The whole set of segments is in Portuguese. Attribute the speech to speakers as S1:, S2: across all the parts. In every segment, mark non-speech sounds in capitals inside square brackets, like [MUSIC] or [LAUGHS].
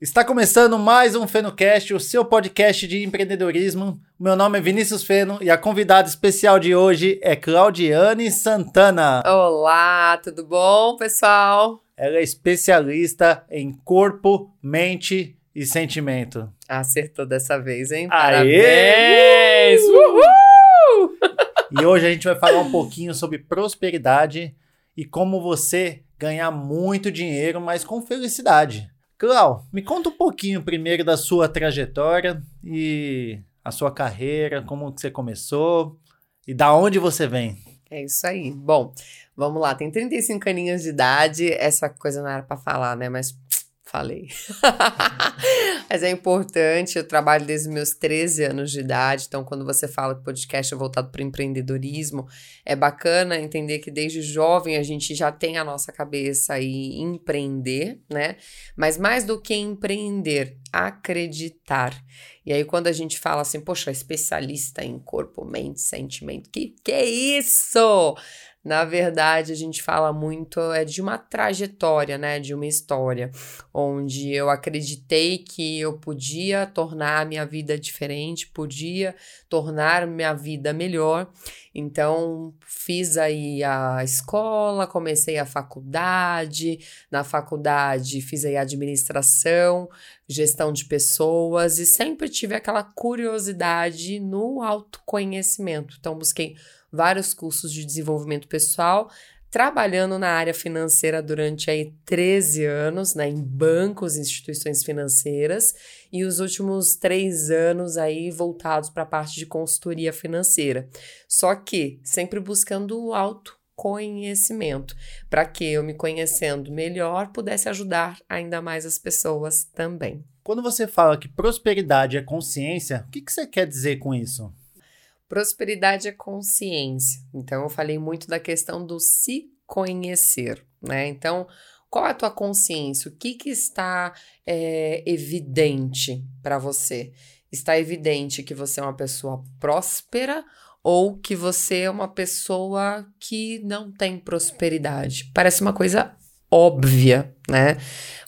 S1: Está começando mais um FenoCast, o seu podcast de empreendedorismo. Meu nome é Vinícius Feno e a convidada especial de hoje é Claudiane Santana.
S2: Olá, tudo bom, pessoal?
S1: Ela é especialista em corpo, mente e sentimento.
S2: Acertou dessa vez, hein?
S1: Aê!
S2: Parabéns! Uhul! [LAUGHS]
S1: E hoje a gente vai falar um pouquinho sobre prosperidade e como você ganhar muito dinheiro, mas com felicidade. Clau, me conta um pouquinho primeiro da sua trajetória e a sua carreira, como que você começou e da onde você vem.
S2: É isso aí. Bom, vamos lá. Tem 35 aninhos de idade. Essa coisa não era pra falar, né? Mas falei. [LAUGHS] Mas é importante, eu trabalho desde meus 13 anos de idade, então quando você fala que podcast é voltado para empreendedorismo, é bacana entender que desde jovem a gente já tem a nossa cabeça aí empreender, né? Mas mais do que empreender, acreditar. E aí quando a gente fala assim, poxa, especialista em corpo, mente, sentimento, que que é isso? Na verdade, a gente fala muito é de uma trajetória, né, de uma história, onde eu acreditei que eu podia tornar a minha vida diferente, podia tornar minha vida melhor. Então, fiz aí a escola, comecei a faculdade, na faculdade fiz aí administração, gestão de pessoas e sempre tive aquela curiosidade no autoconhecimento. Então, busquei vários cursos de desenvolvimento pessoal, trabalhando na área financeira durante aí 13 anos, né, em bancos, instituições financeiras, e os últimos três anos aí voltados para a parte de consultoria financeira. Só que sempre buscando o autoconhecimento, para que eu me conhecendo melhor pudesse ajudar ainda mais as pessoas também.
S1: Quando você fala que prosperidade é consciência, o que, que você quer dizer com isso?
S2: Prosperidade é consciência. Então, eu falei muito da questão do se conhecer, né? Então, qual é a tua consciência? O que, que está é, evidente para você? Está evidente que você é uma pessoa próspera ou que você é uma pessoa que não tem prosperidade? Parece uma coisa óbvia, né?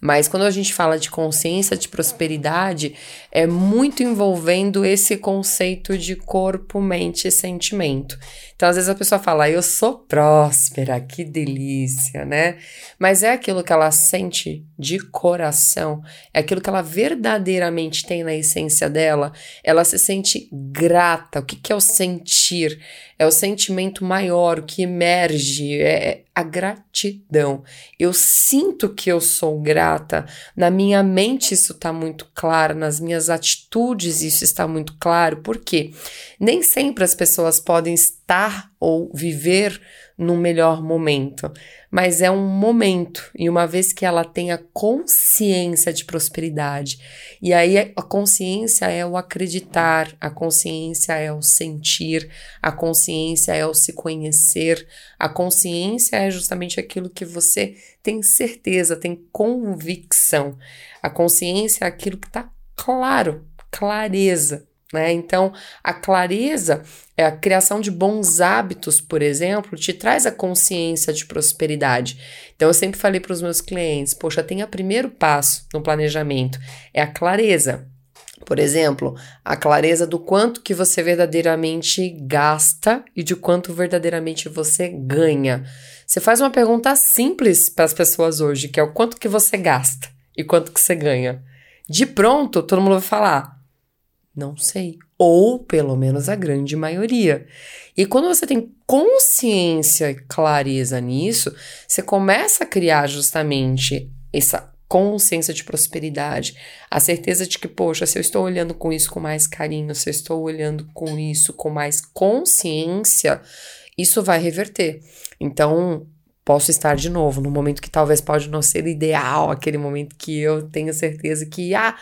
S2: Mas quando a gente fala de consciência de prosperidade, é muito envolvendo esse conceito de corpo, mente e sentimento. Então, às vezes a pessoa fala, eu sou próspera, que delícia, né? Mas é aquilo que ela sente de coração, é aquilo que ela verdadeiramente tem na essência dela. Ela se sente grata. O que, que é o sentir? É o sentimento maior, o que emerge, é a gratidão. Eu sinto que eu sou grata, na minha mente isso está muito claro, nas minhas atitudes isso está muito claro, porque nem sempre as pessoas podem estar ou viver num melhor momento, mas é um momento, e uma vez que ela tenha consciência de prosperidade, e aí a consciência é o acreditar, a consciência é o sentir, a consciência é o se conhecer, a consciência é justamente aquilo que você tem certeza, tem convicção. A consciência é aquilo que está claro, clareza. Né? Então, a clareza, é a criação de bons hábitos, por exemplo, te traz a consciência de prosperidade. Então, eu sempre falei para os meus clientes: poxa, tenha primeiro passo no planejamento, é a clareza. Por exemplo, a clareza do quanto que você verdadeiramente gasta e de quanto verdadeiramente você ganha. Você faz uma pergunta simples para as pessoas hoje, que é o quanto que você gasta e quanto que você ganha. De pronto, todo mundo vai falar: não sei. Ou pelo menos a grande maioria. E quando você tem consciência e clareza nisso, você começa a criar justamente essa consciência de prosperidade, a certeza de que, poxa, se eu estou olhando com isso com mais carinho, se eu estou olhando com isso com mais consciência, isso vai reverter. Então, posso estar de novo no momento que talvez pode não ser ideal, aquele momento que eu tenho certeza que, ah,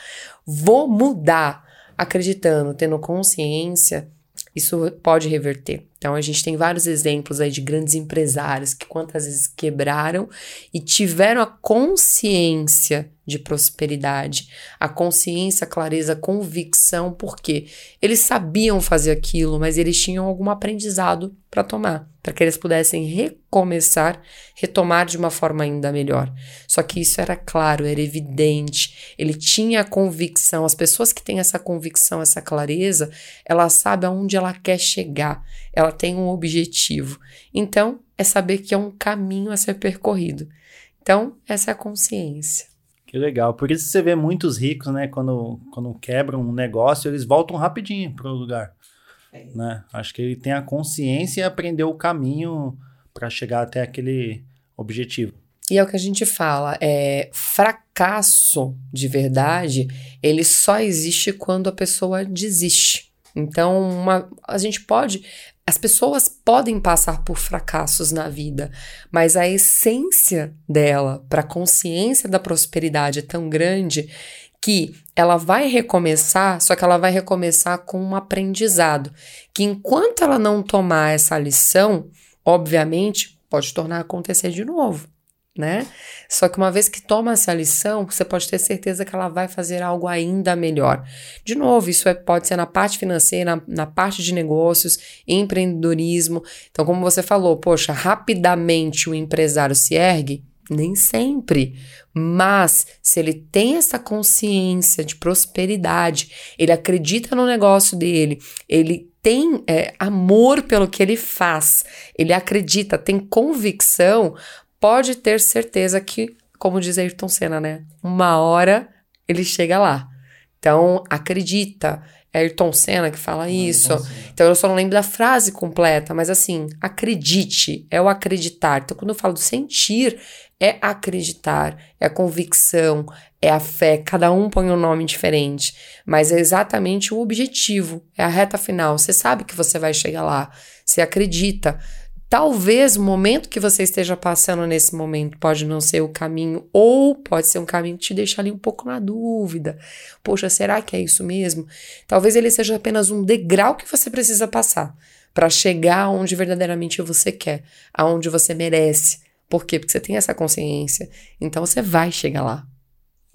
S2: vou mudar acreditando, tendo consciência, isso pode reverter. Então a gente tem vários exemplos aí de grandes empresários que quantas vezes quebraram e tiveram a consciência de prosperidade, a consciência, a clareza, a convicção, porque eles sabiam fazer aquilo, mas eles tinham algum aprendizado para tomar, para que eles pudessem recomeçar, retomar de uma forma ainda melhor. Só que isso era claro, era evidente, ele tinha a convicção. As pessoas que têm essa convicção, essa clareza, ela sabe aonde ela quer chegar, ela tem um objetivo. Então, é saber que é um caminho a ser percorrido. Então, essa é a consciência.
S1: Que legal. Por isso você vê muitos ricos, né? Quando, quando quebram um negócio, eles voltam rapidinho para o lugar. É. Né? Acho que ele tem a consciência e aprendeu o caminho para chegar até aquele objetivo.
S2: E é o que a gente fala, é fracasso de verdade, ele só existe quando a pessoa desiste. Então, uma, a gente pode as pessoas podem passar por fracassos na vida, mas a essência dela para a consciência da prosperidade é tão grande que ela vai recomeçar, só que ela vai recomeçar com um aprendizado, que enquanto ela não tomar essa lição, obviamente pode tornar acontecer de novo né? Só que uma vez que toma essa lição, você pode ter certeza que ela vai fazer algo ainda melhor. De novo, isso é, pode ser na parte financeira, na, na parte de negócios, empreendedorismo. Então, como você falou, poxa, rapidamente o empresário se ergue, nem sempre. Mas se ele tem essa consciência de prosperidade, ele acredita no negócio dele, ele tem é, amor pelo que ele faz, ele acredita, tem convicção, pode ter certeza que, como diz Ayrton Senna, né? Uma hora ele chega lá. Então, acredita. É Ayrton Senna que fala isso. Então, eu só não lembro da frase completa, mas assim, acredite, é o acreditar. Então, quando eu falo do sentir, é acreditar, é a convicção, é a fé. Cada um põe um nome diferente, mas é exatamente o objetivo, é a reta final. Você sabe que você vai chegar lá, você acredita. Talvez o momento que você esteja passando nesse momento pode não ser o caminho, ou pode ser um caminho que te deixa ali um pouco na dúvida. Poxa, será que é isso mesmo? Talvez ele seja apenas um degrau que você precisa passar para chegar aonde verdadeiramente você quer, aonde você merece. Por quê? Porque você tem essa consciência. Então você vai chegar lá.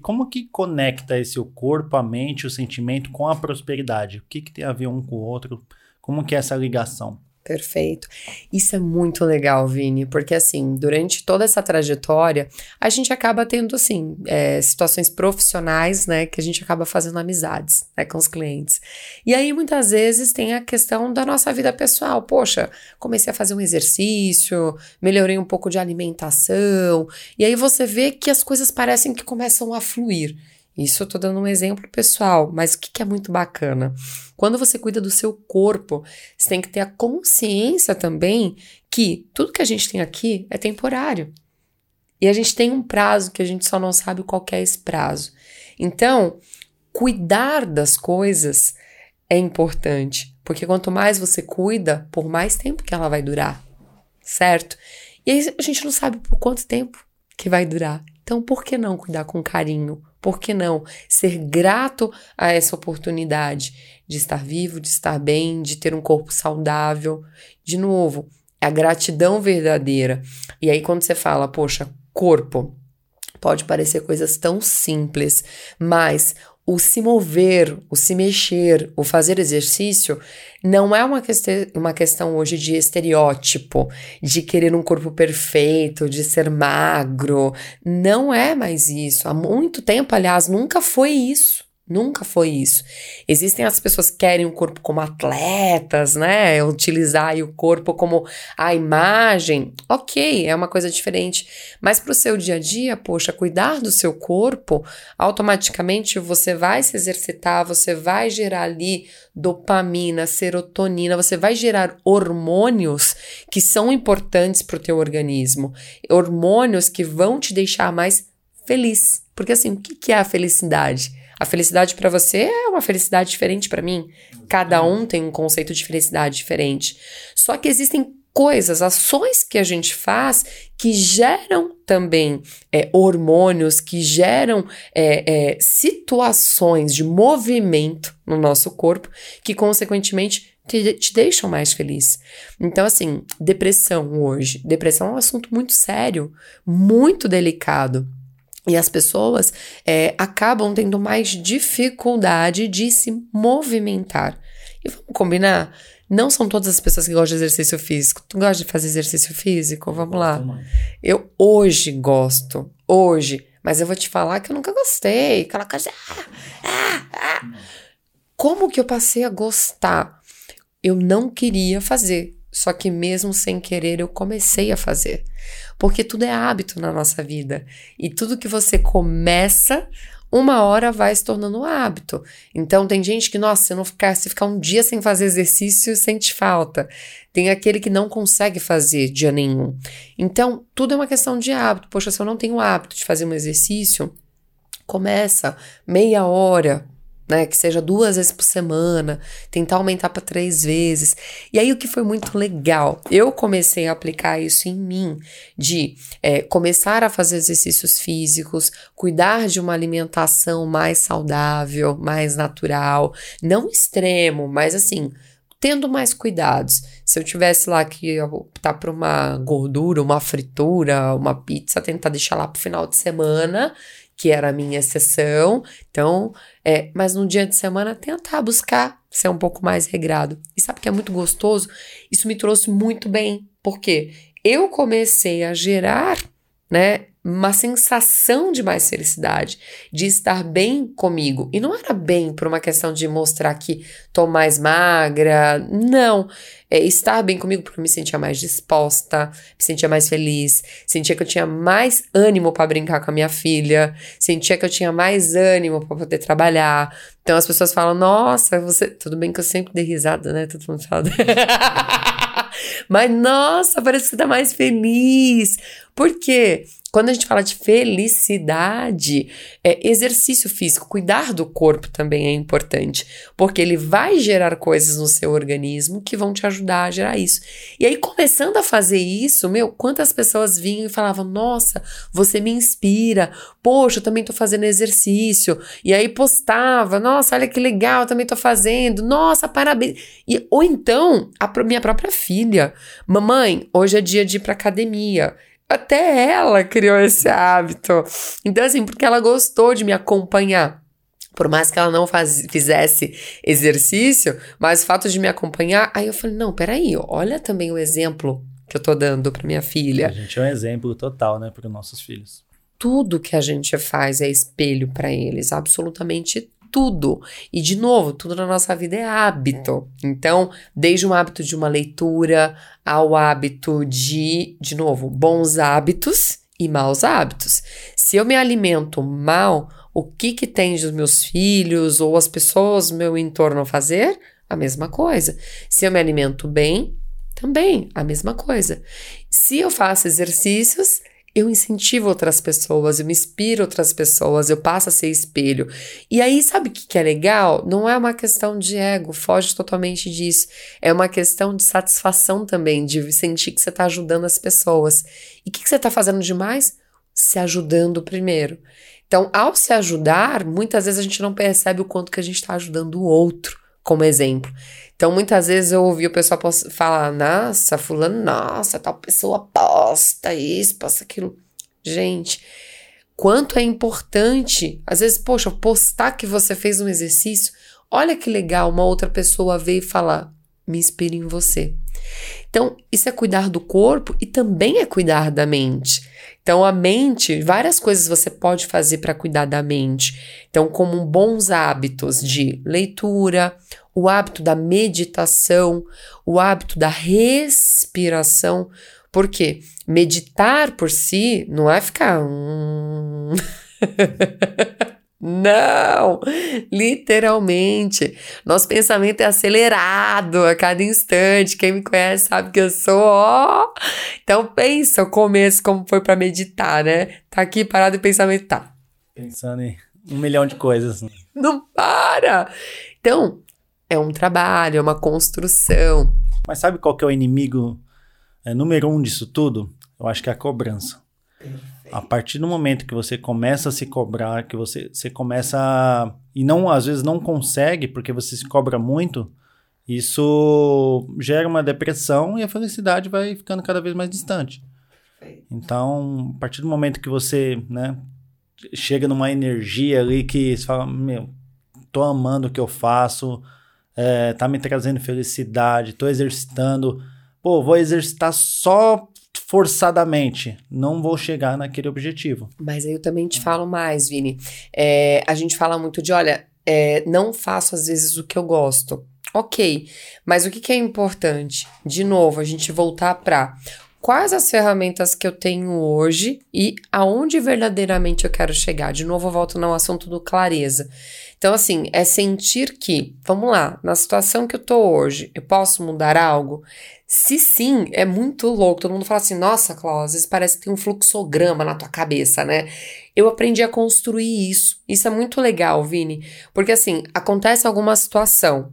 S1: Como que conecta esse o corpo, a mente, o sentimento com a prosperidade? O que, que tem a ver um com o outro? Como que é essa ligação?
S2: Perfeito. Isso é muito legal, Vini, porque assim, durante toda essa trajetória, a gente acaba tendo, assim, é, situações profissionais, né, que a gente acaba fazendo amizades, né, com os clientes. E aí, muitas vezes, tem a questão da nossa vida pessoal. Poxa, comecei a fazer um exercício, melhorei um pouco de alimentação, e aí você vê que as coisas parecem que começam a fluir. Isso eu tô dando um exemplo pessoal, mas o que, que é muito bacana? Quando você cuida do seu corpo, você tem que ter a consciência também que tudo que a gente tem aqui é temporário. E a gente tem um prazo que a gente só não sabe qual é esse prazo. Então, cuidar das coisas é importante, porque quanto mais você cuida, por mais tempo que ela vai durar, certo? E aí a gente não sabe por quanto tempo que vai durar. Então, por que não cuidar com carinho? Por que não ser grato a essa oportunidade de estar vivo, de estar bem, de ter um corpo saudável? De novo, é a gratidão verdadeira. E aí, quando você fala, poxa, corpo, pode parecer coisas tão simples, mas o se mover, o se mexer, o fazer exercício não é uma, questão, uma questão hoje de estereótipo, de querer um corpo perfeito, de ser magro. Não é mais isso. Há muito tempo, aliás, nunca foi isso. Nunca foi isso. Existem as pessoas que querem o corpo como atletas, né? Utilizar o corpo como a imagem. Ok, é uma coisa diferente. Mas para o seu dia a dia, poxa, cuidar do seu corpo, automaticamente você vai se exercitar, você vai gerar ali dopamina, serotonina, você vai gerar hormônios que são importantes para o teu organismo. Hormônios que vão te deixar mais feliz. Porque assim, o que é a felicidade? A felicidade para você é uma felicidade diferente para mim. Cada um tem um conceito de felicidade diferente. Só que existem coisas, ações que a gente faz que geram também é, hormônios, que geram é, é, situações de movimento no nosso corpo, que consequentemente te, te deixam mais feliz. Então, assim, depressão hoje. Depressão é um assunto muito sério, muito delicado. E as pessoas é, acabam tendo mais dificuldade de se movimentar. E vamos combinar? Não são todas as pessoas que gostam de exercício físico. Tu gosta de fazer exercício físico? Vamos lá. Eu hoje gosto. Hoje. Mas eu vou te falar que eu nunca gostei. Aquela coisa. Ah, ah, ah. Como que eu passei a gostar? Eu não queria fazer. Só que mesmo sem querer eu comecei a fazer. Porque tudo é hábito na nossa vida. E tudo que você começa, uma hora vai se tornando hábito. Então tem gente que, nossa, se não ficar, se ficar um dia sem fazer exercício, sente falta. Tem aquele que não consegue fazer dia nenhum. Então, tudo é uma questão de hábito. Poxa, se eu não tenho o hábito de fazer um exercício, começa meia hora, né? Que seja duas vezes por semana, tentar aumentar para três vezes. E aí o que foi muito legal, eu comecei a aplicar isso em mim, de é, começar a fazer exercícios físicos, cuidar de uma alimentação mais saudável, mais natural, não extremo, mas assim tendo mais cuidados. Se eu tivesse lá que optar por uma gordura, uma fritura, uma pizza, tentar deixar lá pro final de semana que era a minha exceção. Então, é, mas no dia de semana tentar buscar ser um pouco mais regrado. E sabe que é muito gostoso? Isso me trouxe muito bem, porque eu comecei a gerar, né, uma sensação de mais felicidade, de estar bem comigo. E não era bem por uma questão de mostrar que tô mais magra, não. É estar bem comigo porque eu me sentia mais disposta, me sentia mais feliz, sentia que eu tinha mais ânimo para brincar com a minha filha, sentia que eu tinha mais ânimo para poder trabalhar. Então as pessoas falam: "Nossa, você, tudo bem que eu sempre dei risada, né? Todo mundo fala. [LAUGHS] Mas nossa, parece que você tá mais feliz. Por quê? Quando a gente fala de felicidade, é exercício físico, cuidar do corpo também é importante, porque ele vai gerar coisas no seu organismo que vão te ajudar a gerar isso. E aí, começando a fazer isso, meu, quantas pessoas vinham e falavam: Nossa, você me inspira, poxa, eu também tô fazendo exercício. E aí postava: Nossa, olha que legal, eu também tô fazendo, nossa, parabéns. E, ou então, a minha própria filha: Mamãe, hoje é dia de ir pra academia. Até ela criou esse hábito. Então, assim, porque ela gostou de me acompanhar. Por mais que ela não faz, fizesse exercício, mas o fato de me acompanhar, aí eu falei: não, peraí, olha também o exemplo que eu tô dando para minha filha.
S1: A gente é um exemplo total, né, para os nossos filhos.
S2: Tudo que a gente faz é espelho para eles, absolutamente tudo. E, de novo, tudo na nossa vida é hábito. Então, desde um hábito de uma leitura ao hábito de, de novo, bons hábitos e maus hábitos. Se eu me alimento mal, o que que tem dos meus filhos ou as pessoas do meu entorno fazer? A mesma coisa. Se eu me alimento bem, também a mesma coisa. Se eu faço exercícios, eu incentivo outras pessoas, eu me inspiro outras pessoas, eu passo a ser espelho. E aí, sabe o que, que é legal? Não é uma questão de ego, foge totalmente disso. É uma questão de satisfação também, de sentir que você está ajudando as pessoas. E o que, que você está fazendo demais? Se ajudando primeiro. Então, ao se ajudar, muitas vezes a gente não percebe o quanto que a gente está ajudando o outro, como exemplo. Então, muitas vezes eu ouvi o pessoal falar, nossa, fulano, nossa, tal pessoa posta isso, posta aquilo. Gente, quanto é importante, às vezes, poxa, postar que você fez um exercício, olha que legal, uma outra pessoa veio falar, me inspire em você. Então, isso é cuidar do corpo e também é cuidar da mente. Então, a mente, várias coisas você pode fazer para cuidar da mente. Então, como bons hábitos de leitura, o hábito da meditação, o hábito da respiração. Porque meditar por si não é ficar. Hum... [LAUGHS] Não, literalmente. Nosso pensamento é acelerado a cada instante. Quem me conhece sabe que eu sou, ó. Então pensa o começo como foi para meditar, né? Tá aqui parado e o pensamento tá.
S1: Pensando em um milhão de coisas.
S2: Não para. Então, é um trabalho, é uma construção.
S1: Mas sabe qual que é o inimigo é, número um disso tudo? Eu acho que é a cobrança. A partir do momento que você começa a se cobrar, que você, você começa a, e não às vezes não consegue porque você se cobra muito, Isso gera uma depressão e a felicidade vai ficando cada vez mais distante. Então, a partir do momento que você, né, chega numa energia ali que você fala, meu, tô amando o que eu faço, é, tá me trazendo felicidade, tô exercitando, pô, vou exercitar só forçadamente, não vou chegar naquele objetivo.
S2: Mas aí eu também te falo mais, Vini. É, a gente fala muito de, olha, é, não faço às vezes o que eu gosto. Ok, mas o que, que é importante? De novo, a gente voltar para quais as ferramentas que eu tenho hoje e aonde verdadeiramente eu quero chegar. De novo, eu volto no assunto do clareza. Então, assim, é sentir que, vamos lá, na situação que eu tô hoje, eu posso mudar algo? Se sim, é muito louco. Todo mundo fala assim: nossa, às vezes parece que tem um fluxograma na tua cabeça, né? Eu aprendi a construir isso. Isso é muito legal, Vini. Porque, assim, acontece alguma situação.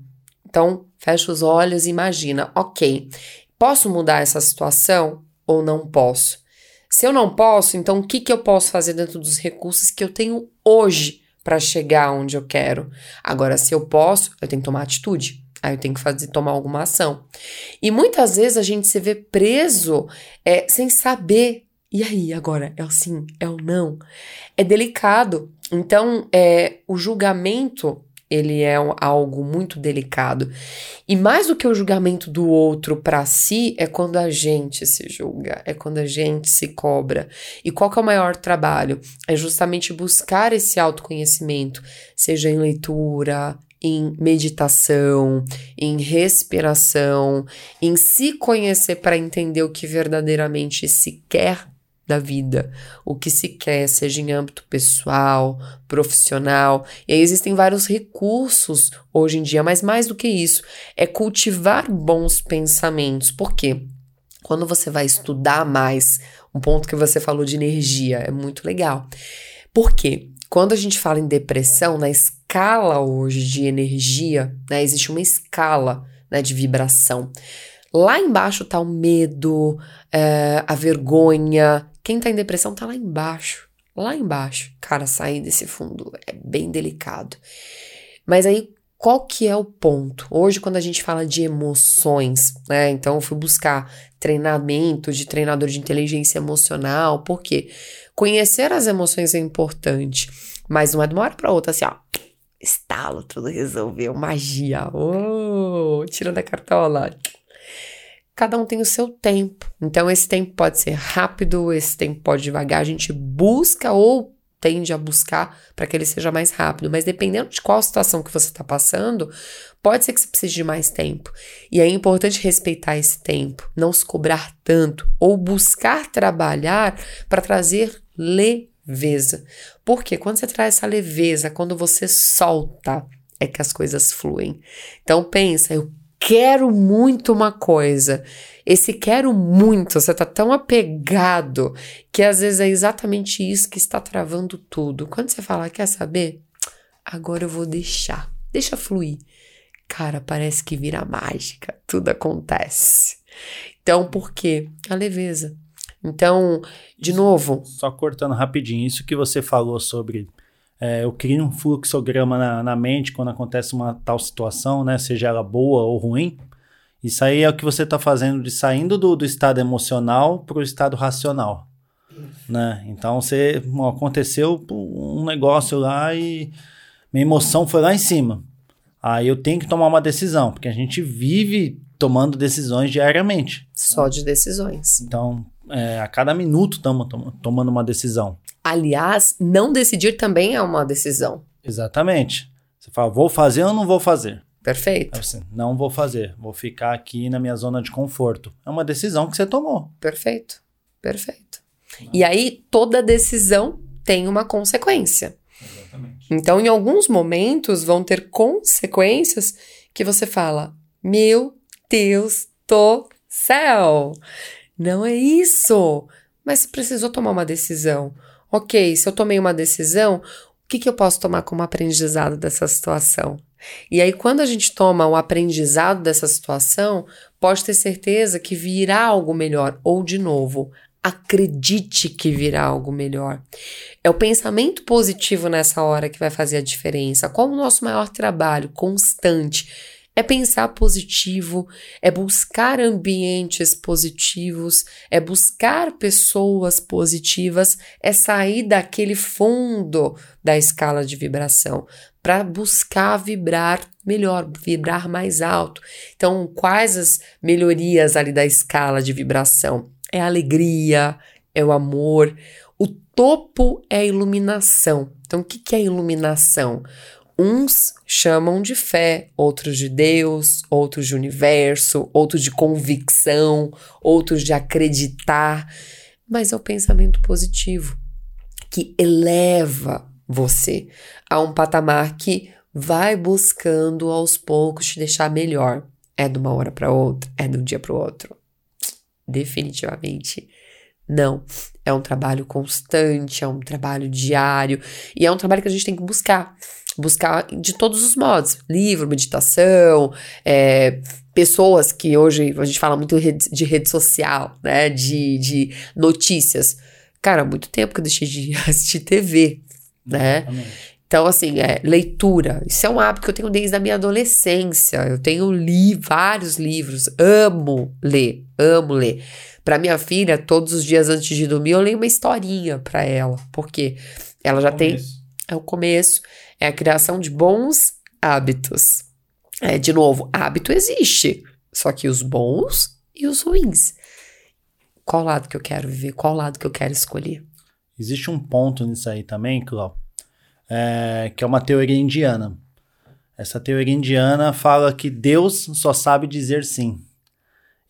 S2: Então, fecha os olhos e imagina: ok, Posso mudar essa situação ou não posso? Se eu não posso, então o que, que eu posso fazer dentro dos recursos que eu tenho hoje para chegar onde eu quero? Agora, se eu posso, eu tenho que tomar atitude. Aí eu tenho que fazer, tomar alguma ação. E muitas vezes a gente se vê preso é, sem saber. E aí, agora? É o sim? É o não? É delicado. Então, é, o julgamento ele é um, algo muito delicado. E mais do que o julgamento do outro para si, é quando a gente se julga, é quando a gente se cobra. E qual que é o maior trabalho? É justamente buscar esse autoconhecimento, seja em leitura, em meditação, em respiração, em se conhecer para entender o que verdadeiramente se quer da vida, o que se quer, seja em âmbito pessoal, profissional. E aí existem vários recursos hoje em dia, mas mais do que isso, é cultivar bons pensamentos. Por quê? Quando você vai estudar mais, um ponto que você falou de energia é muito legal. Por quê? Quando a gente fala em depressão, na escala hoje de energia, né, existe uma escala né, de vibração. Lá embaixo tá o medo, é, a vergonha, quem tá em depressão tá lá embaixo. Lá embaixo. Cara, sair desse fundo é bem delicado. Mas aí, qual que é o ponto? Hoje, quando a gente fala de emoções, né? Então, eu fui buscar treinamento de treinador de inteligência emocional, porque conhecer as emoções é importante, mas não é de uma hora para outra assim, ó. Estalo, tudo resolveu, magia. Oh, tira da cartola cada um tem o seu tempo. Então, esse tempo pode ser rápido, esse tempo pode devagar. A gente busca ou tende a buscar para que ele seja mais rápido, mas dependendo de qual situação que você está passando, pode ser que você precise de mais tempo. E é importante respeitar esse tempo, não se cobrar tanto ou buscar trabalhar para trazer leveza. Porque quando você traz essa leveza, quando você solta, é que as coisas fluem. Então pensa, eu quero muito uma coisa. Esse quero muito, você tá tão apegado que às vezes é exatamente isso que está travando tudo. Quando você fala, quer saber? Agora eu vou deixar. Deixa fluir. Cara, parece que vira mágica. Tudo acontece. Então, por quê? A leveza. Então, de novo.
S1: Só cortando rapidinho, isso que você falou sobre é, eu crio um fluxograma na, na, mente quando acontece uma tal situação, né? Seja ela boa ou ruim. Isso aí é o que você está fazendo de saindo do, do estado emocional para o estado racional. Né? Então você aconteceu um negócio lá e minha emoção foi lá em cima. Aí eu tenho que tomar uma decisão, porque a gente vive tomando decisões diariamente.
S2: Só de decisões.
S1: Então, é, a cada minuto estamos tomando uma decisão.
S2: Aliás, não decidir também é uma decisão.
S1: Exatamente. Você fala, vou fazer ou não vou fazer?
S2: Perfeito.
S1: Você, não vou fazer, vou ficar aqui na minha zona de conforto. É uma decisão que você tomou.
S2: Perfeito. Perfeito. E aí, toda decisão tem uma consequência. Exatamente. Então, em alguns momentos, vão ter consequências que você fala: Meu Deus do céu! Não é isso! Mas você precisou tomar uma decisão ok, se eu tomei uma decisão, o que, que eu posso tomar como aprendizado dessa situação? E aí, quando a gente toma o aprendizado dessa situação, pode ter certeza que virá algo melhor. Ou, de novo, acredite que virá algo melhor. É o pensamento positivo nessa hora que vai fazer a diferença. Qual o nosso maior trabalho constante? É pensar positivo, é buscar ambientes positivos, é buscar pessoas positivas, é sair daquele fundo da escala de vibração para buscar vibrar melhor, vibrar mais alto. Então, quais as melhorias ali da escala de vibração? É a alegria, é o amor. O topo é a iluminação. Então, o que, que é iluminação? Uns chamam de fé, outros de Deus, outros de universo, outros de convicção, outros de acreditar, mas é o pensamento positivo que eleva você a um patamar que vai buscando aos poucos te deixar melhor. É de uma hora para outra, é de um dia para o outro. Definitivamente não. É um trabalho constante, é um trabalho diário e é um trabalho que a gente tem que buscar. Buscar de todos os modos: livro, meditação, é, pessoas que hoje a gente fala muito de rede social, né? De, de notícias. Cara, há muito tempo que eu deixei de [LAUGHS] assistir TV, né? Então, assim, é, leitura. Isso é um hábito que eu tenho desde a minha adolescência. Eu tenho li vários livros, amo ler, amo ler. Para minha filha, todos os dias antes de dormir, eu leio uma historinha para ela, porque ela já tem. É o começo, é a criação de bons hábitos. É, de novo, hábito existe, só que os bons e os ruins. Qual lado que eu quero viver? Qual lado que eu quero escolher?
S1: Existe um ponto nisso aí também, Clau, é, que é uma teoria indiana. Essa teoria indiana fala que Deus só sabe dizer sim.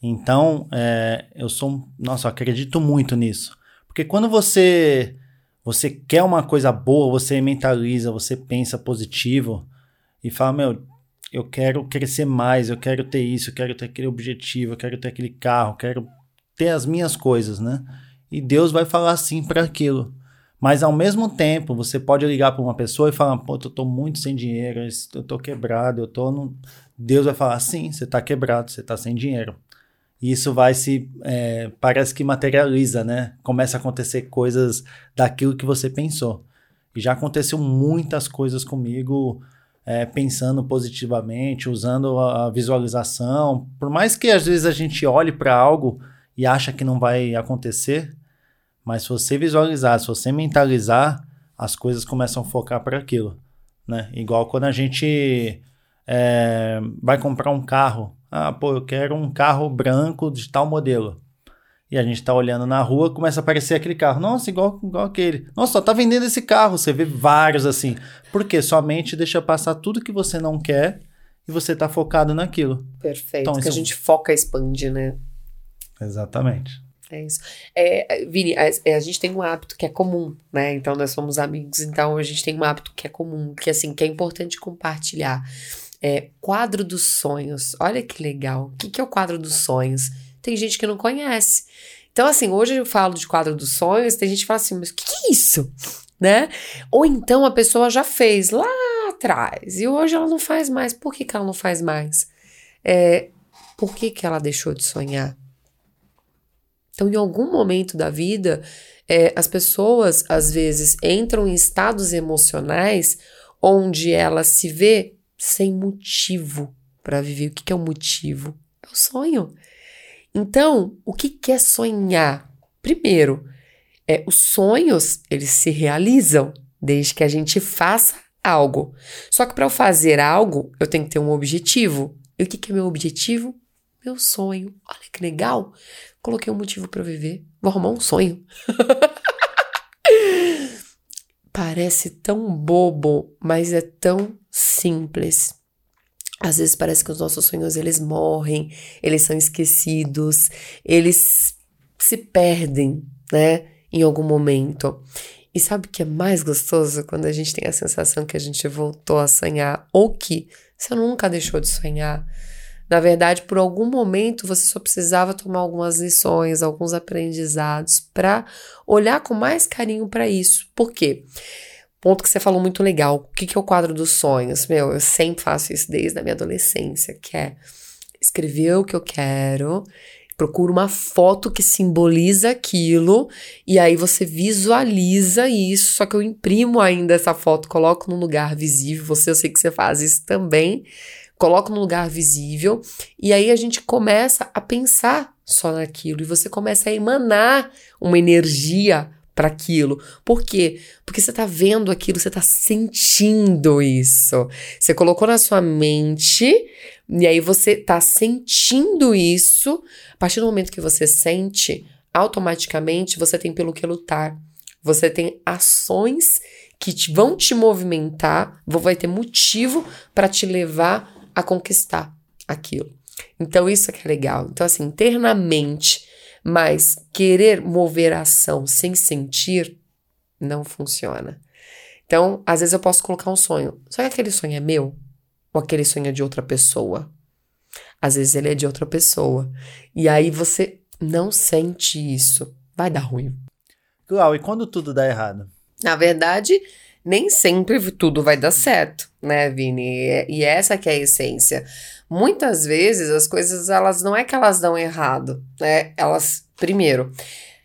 S1: Então, é, eu sou, nossa, eu acredito muito nisso, porque quando você você quer uma coisa boa, você mentaliza, você pensa positivo e fala, meu, eu quero crescer mais, eu quero ter isso, eu quero ter aquele objetivo, eu quero ter aquele carro, eu quero ter as minhas coisas, né? E Deus vai falar sim para aquilo. Mas ao mesmo tempo, você pode ligar para uma pessoa e falar: pô, eu tô muito sem dinheiro, eu tô quebrado, eu tô no. Deus vai falar: sim, você tá quebrado, você tá sem dinheiro. E isso vai se. É, parece que materializa, né? Começa a acontecer coisas daquilo que você pensou. E já aconteceu muitas coisas comigo, é, pensando positivamente, usando a visualização. Por mais que às vezes a gente olhe para algo e acha que não vai acontecer, mas se você visualizar, se você mentalizar, as coisas começam a focar para aquilo, né? Igual quando a gente é, vai comprar um carro. Ah, pô, eu quero um carro branco de tal modelo. E a gente tá olhando na rua, começa a aparecer aquele carro. Nossa, igual, igual aquele. Nossa, só tá vendendo esse carro. Você vê vários assim. Porque sua mente deixa passar tudo que você não quer e você tá focado naquilo.
S2: Perfeito. Então, que a gente foca e expande, né?
S1: Exatamente.
S2: É isso. É, Vini, a, é, a, gente tem um hábito que é comum, né? Então nós somos amigos, então a gente tem um hábito que é comum, que assim, que é importante compartilhar. É, quadro dos sonhos. Olha que legal. O que, que é o quadro dos sonhos? Tem gente que não conhece. Então, assim, hoje eu falo de quadro dos sonhos, tem gente que fala assim, mas o que, que é isso? Né? Ou então a pessoa já fez lá atrás e hoje ela não faz mais. Por que, que ela não faz mais? É, por que, que ela deixou de sonhar? Então, em algum momento da vida, é, as pessoas às vezes entram em estados emocionais onde ela se vê sem motivo para viver. O que, que é o motivo? É o sonho. Então, o que, que é sonhar? Primeiro, é, os sonhos eles se realizam desde que a gente faça algo. Só que para eu fazer algo, eu tenho que ter um objetivo. E o que, que é meu objetivo? Meu sonho. Olha que legal. Coloquei um motivo para viver. Vou arrumar um sonho. [LAUGHS] parece tão bobo, mas é tão simples. Às vezes parece que os nossos sonhos eles morrem, eles são esquecidos, eles se perdem, né, em algum momento. E sabe o que é mais gostoso quando a gente tem a sensação que a gente voltou a sonhar ou que você nunca deixou de sonhar? Na verdade, por algum momento você só precisava tomar algumas lições, alguns aprendizados para olhar com mais carinho para isso. Por quê? Ponto que você falou muito legal. O que, que é o quadro dos sonhos? Meu, eu sempre faço isso desde a minha adolescência, que é escrever o que eu quero, procuro uma foto que simboliza aquilo e aí você visualiza isso, só que eu imprimo ainda essa foto, coloco num lugar visível. Você, eu sei que você faz isso também coloca no lugar visível e aí a gente começa a pensar só naquilo e você começa a emanar uma energia para aquilo. Por quê? Porque você tá vendo aquilo, você tá sentindo isso. Você colocou na sua mente e aí você tá sentindo isso. A partir do momento que você sente, automaticamente você tem pelo que lutar. Você tem ações que te, vão te movimentar, vai ter motivo para te levar a conquistar aquilo. Então, isso é que é legal. Então, assim, internamente, mas querer mover a ação sem sentir não funciona. Então, às vezes eu posso colocar um sonho. Só que aquele sonho é meu? Ou aquele sonho é de outra pessoa? Às vezes ele é de outra pessoa. E aí você não sente isso. Vai dar ruim.
S1: Clau, e quando tudo dá errado?
S2: Na verdade, nem sempre tudo vai dar certo, né, Vini? E essa que é a essência. Muitas vezes as coisas, elas não é que elas dão errado, né? Elas, primeiro,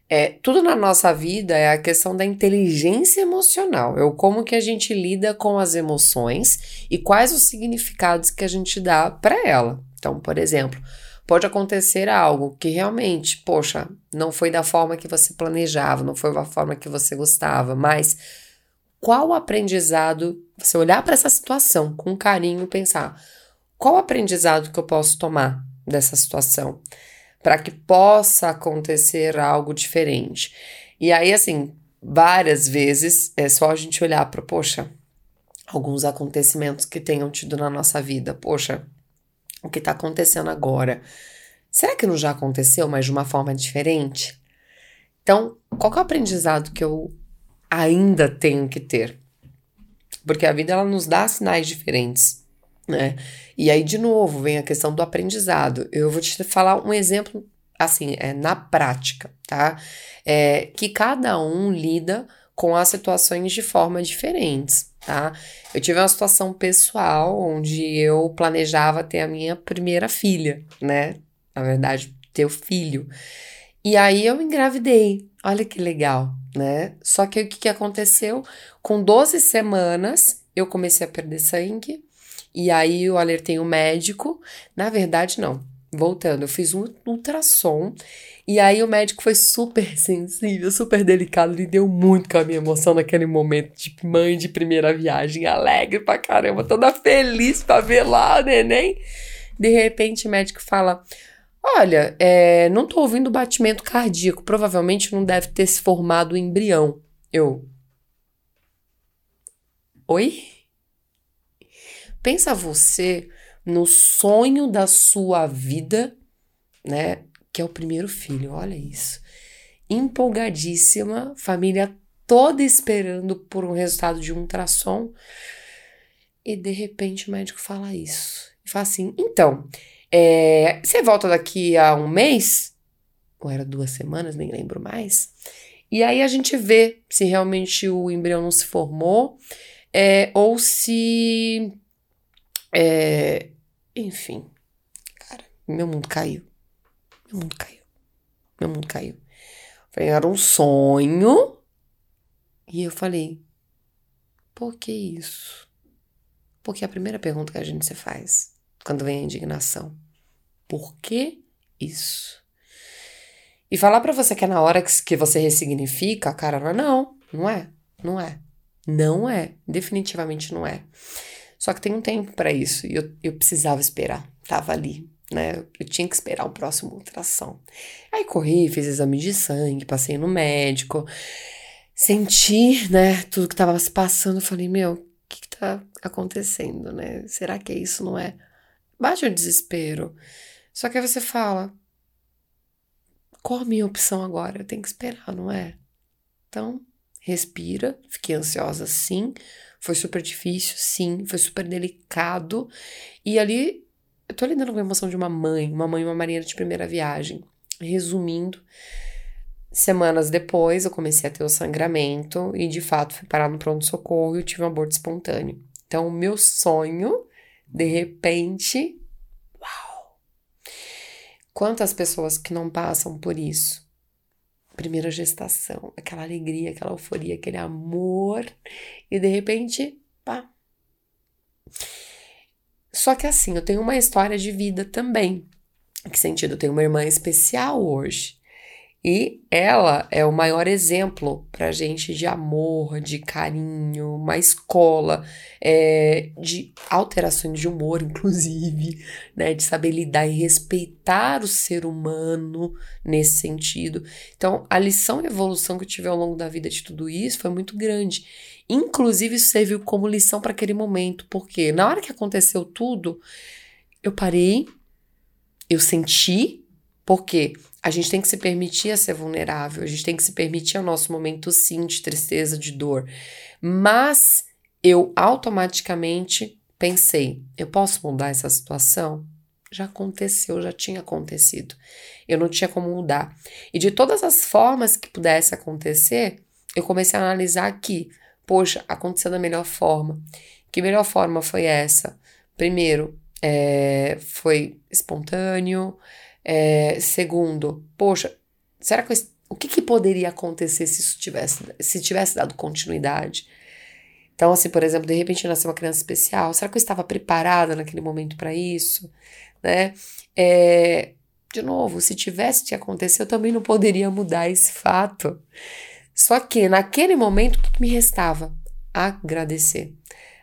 S2: é, tudo na nossa vida é a questão da inteligência emocional. É como que a gente lida com as emoções e quais os significados que a gente dá para ela. Então, por exemplo, pode acontecer algo que realmente, poxa, não foi da forma que você planejava, não foi da forma que você gostava, mas qual aprendizado, você olhar para essa situação com carinho pensar, qual aprendizado que eu posso tomar dessa situação para que possa acontecer algo diferente. E aí, assim, várias vezes é só a gente olhar para, poxa, alguns acontecimentos que tenham tido na nossa vida. Poxa, o que está acontecendo agora? Será que não já aconteceu, mas de uma forma diferente? Então, qual é o aprendizado que eu ainda tenho que ter? Porque a vida ela nos dá sinais diferentes, né? E aí, de novo, vem a questão do aprendizado. Eu vou te falar um exemplo, assim, é, na prática, tá? É, que cada um lida com as situações de forma diferentes tá? Eu tive uma situação pessoal onde eu planejava ter a minha primeira filha, né? Na verdade, ter o filho. E aí eu engravidei. Olha que legal, né? Só que o que, que aconteceu? Com 12 semanas, eu comecei a perder sangue. E aí eu alertei o médico. Na verdade, não. Voltando, eu fiz um ultrassom e aí o médico foi super [LAUGHS] sensível, super delicado, lidou muito com a minha emoção naquele momento tipo, mãe de primeira viagem, alegre pra caramba, toda feliz pra ver lá o neném. De repente o médico fala: Olha, é, não tô ouvindo batimento cardíaco, provavelmente não deve ter se formado o embrião. Eu. Oi? Pensa você no sonho da sua vida, né? que é o primeiro filho, olha isso. Empolgadíssima, família toda esperando por um resultado de um ultrassom. E de repente o médico fala isso. E fala assim: então, é, você volta daqui a um mês? Ou era duas semanas, nem lembro mais. E aí a gente vê se realmente o embrião não se formou, é, ou se. É, enfim, cara, meu mundo caiu. Meu mundo caiu. Meu mundo caiu. Era um sonho. E eu falei, por que isso? Porque é a primeira pergunta que a gente se faz quando vem a indignação. Por que isso? E falar para você que é na hora que, você ressignifica, cara, não, não é, não é. Não é, definitivamente não é. Só que tem um tempo para isso e eu, eu precisava esperar, tava ali, né? Eu tinha que esperar o próximo ultrassom. Aí corri, fiz exame de sangue, passei no médico, senti, né, tudo que tava se passando. Falei, meu, o que, que tá acontecendo, né? Será que é isso, não é? Bate o desespero. Só que aí você fala, qual a minha opção agora? Eu tenho que esperar, não é? Então, respira, fiquei ansiosa sim, foi super difícil, sim, foi super delicado. E ali eu tô lidando com a emoção de uma mãe, uma mãe e uma marinheira de primeira viagem. Resumindo, semanas depois eu comecei a ter o sangramento e de fato fui parar no pronto-socorro e tive um aborto espontâneo. Então, o meu sonho, de repente, uau! Quantas pessoas que não passam por isso? Primeira gestação, aquela alegria, aquela euforia, aquele amor, e de repente, pá, Só que assim, eu tenho uma história de vida também. Em que sentido? Eu tenho uma irmã especial hoje. E ela é o maior exemplo para gente de amor, de carinho, uma escola, é, de alterações de humor, [LAUGHS] inclusive, né? De saber lidar e respeitar o ser humano nesse sentido. Então, a lição e evolução que eu tive ao longo da vida de tudo isso foi muito grande. Inclusive, isso serviu como lição para aquele momento, porque na hora que aconteceu tudo, eu parei, eu senti, porque a gente tem que se permitir a ser vulnerável, a gente tem que se permitir o nosso momento sim de tristeza, de dor. Mas eu automaticamente pensei, eu posso mudar essa situação? Já aconteceu, já tinha acontecido. Eu não tinha como mudar. E de todas as formas que pudesse acontecer, eu comecei a analisar que, poxa, aconteceu da melhor forma. Que melhor forma foi essa? Primeiro, é, foi espontâneo, é, segundo, poxa, será que o que, que, poderia acontecer se isso tivesse, se tivesse dado continuidade? Então, assim, por exemplo, de repente nasceu uma criança especial, será que eu estava preparada naquele momento para isso? Né? É, de novo, se tivesse te acontecido, eu também não poderia mudar esse fato. Só que naquele momento, o que me restava? Agradecer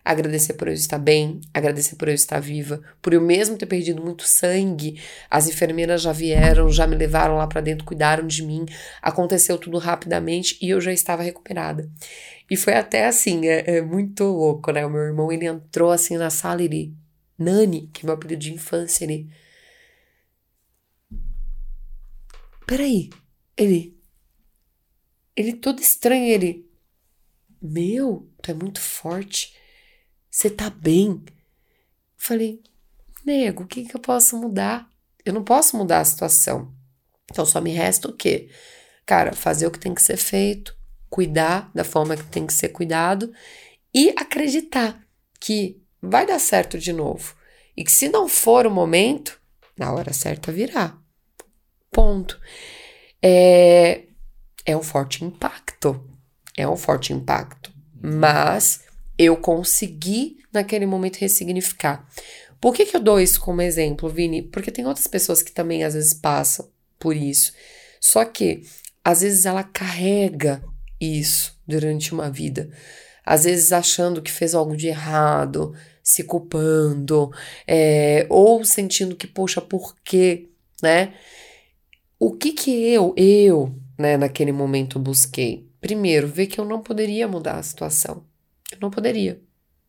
S2: agradecer por eu estar bem, agradecer por eu estar viva, por eu mesmo ter perdido muito sangue. As enfermeiras já vieram, já me levaram lá para dentro, cuidaram de mim. Aconteceu tudo rapidamente e eu já estava recuperada. E foi até assim, é, é muito louco, né? O meu irmão, ele entrou assim na sala e ele, Nani, que é meu apelido de infância, ele. Peraí, ele. Ele todo estranho, ele. Meu, tu é muito forte. Você tá bem? Falei, nego, o que, que eu posso mudar? Eu não posso mudar a situação. Então só me resta o quê? Cara, fazer o que tem que ser feito, cuidar da forma que tem que ser cuidado e acreditar que vai dar certo de novo. E que se não for o momento, na hora certa virá. Ponto. É, é um forte impacto. É um forte impacto. Mas eu consegui naquele momento ressignificar. Por que, que eu dou isso como exemplo, Vini? Porque tem outras pessoas que também às vezes passam por isso. Só que às vezes ela carrega isso durante uma vida. Às vezes achando que fez algo de errado, se culpando, é, ou sentindo que, poxa, por quê, né? O que que eu, eu, né, naquele momento busquei? Primeiro, ver que eu não poderia mudar a situação. Não poderia.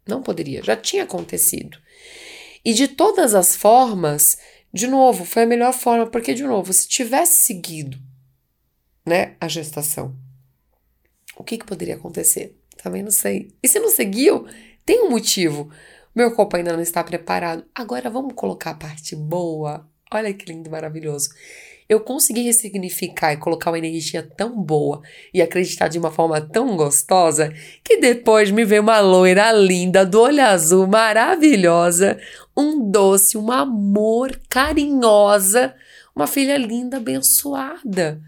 S2: Não poderia. Já tinha acontecido. E de todas as formas, de novo, foi a melhor forma, porque, de novo, se tivesse seguido né, a gestação, o que, que poderia acontecer? Também não sei. E se não seguiu, tem um motivo. Meu corpo ainda não está preparado. Agora vamos colocar a parte boa. Olha que lindo, maravilhoso eu consegui ressignificar e colocar uma energia tão boa e acreditar de uma forma tão gostosa que depois me veio uma loira linda, do olho azul, maravilhosa, um doce, um amor, carinhosa, uma filha linda, abençoada.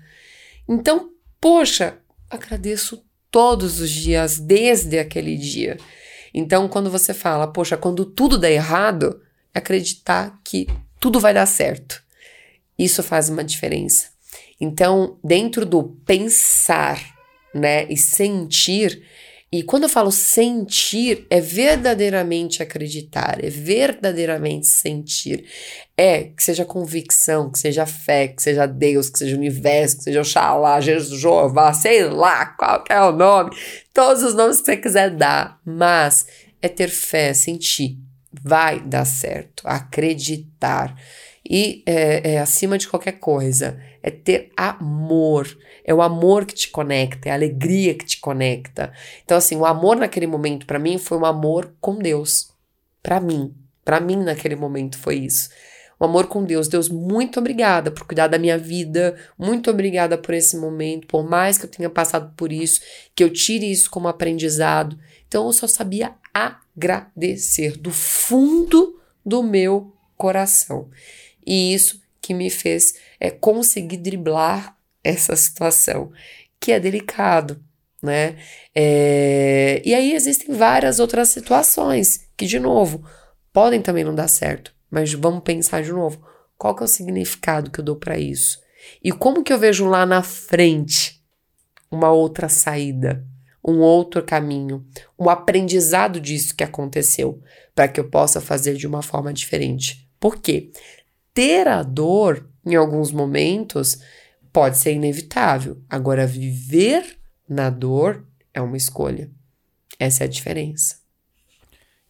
S2: Então, poxa, agradeço todos os dias, desde aquele dia. Então, quando você fala, poxa, quando tudo der errado, é acreditar que tudo vai dar certo. Isso faz uma diferença. Então, dentro do pensar, né, e sentir, e quando eu falo sentir, é verdadeiramente acreditar, é verdadeiramente sentir. É que seja convicção, que seja fé, que seja Deus, que seja universo, que seja Oxalá, Jesus, Jeová, sei lá qual é o nome, todos os nomes que você quiser dar, mas é ter fé, sentir. Vai dar certo, acreditar. E é, é, acima de qualquer coisa, é ter amor. É o amor que te conecta, é a alegria que te conecta. Então, assim, o amor naquele momento para mim foi um amor com Deus. Para mim. Para mim, naquele momento, foi isso. O amor com Deus. Deus, muito obrigada por cuidar da minha vida. Muito obrigada por esse momento. Por mais que eu tenha passado por isso, que eu tire isso como aprendizado. Então, eu só sabia agradecer do fundo do meu coração. E isso que me fez é, conseguir driblar essa situação, que é delicado, né? É, e aí existem várias outras situações que, de novo, podem também não dar certo, mas vamos pensar de novo. Qual que é o significado que eu dou para isso? E como que eu vejo lá na frente uma outra saída, um outro caminho, um aprendizado disso que aconteceu, para que eu possa fazer de uma forma diferente. Por quê? Ter a dor em alguns momentos pode ser inevitável. Agora, viver na dor é uma escolha. Essa é a diferença.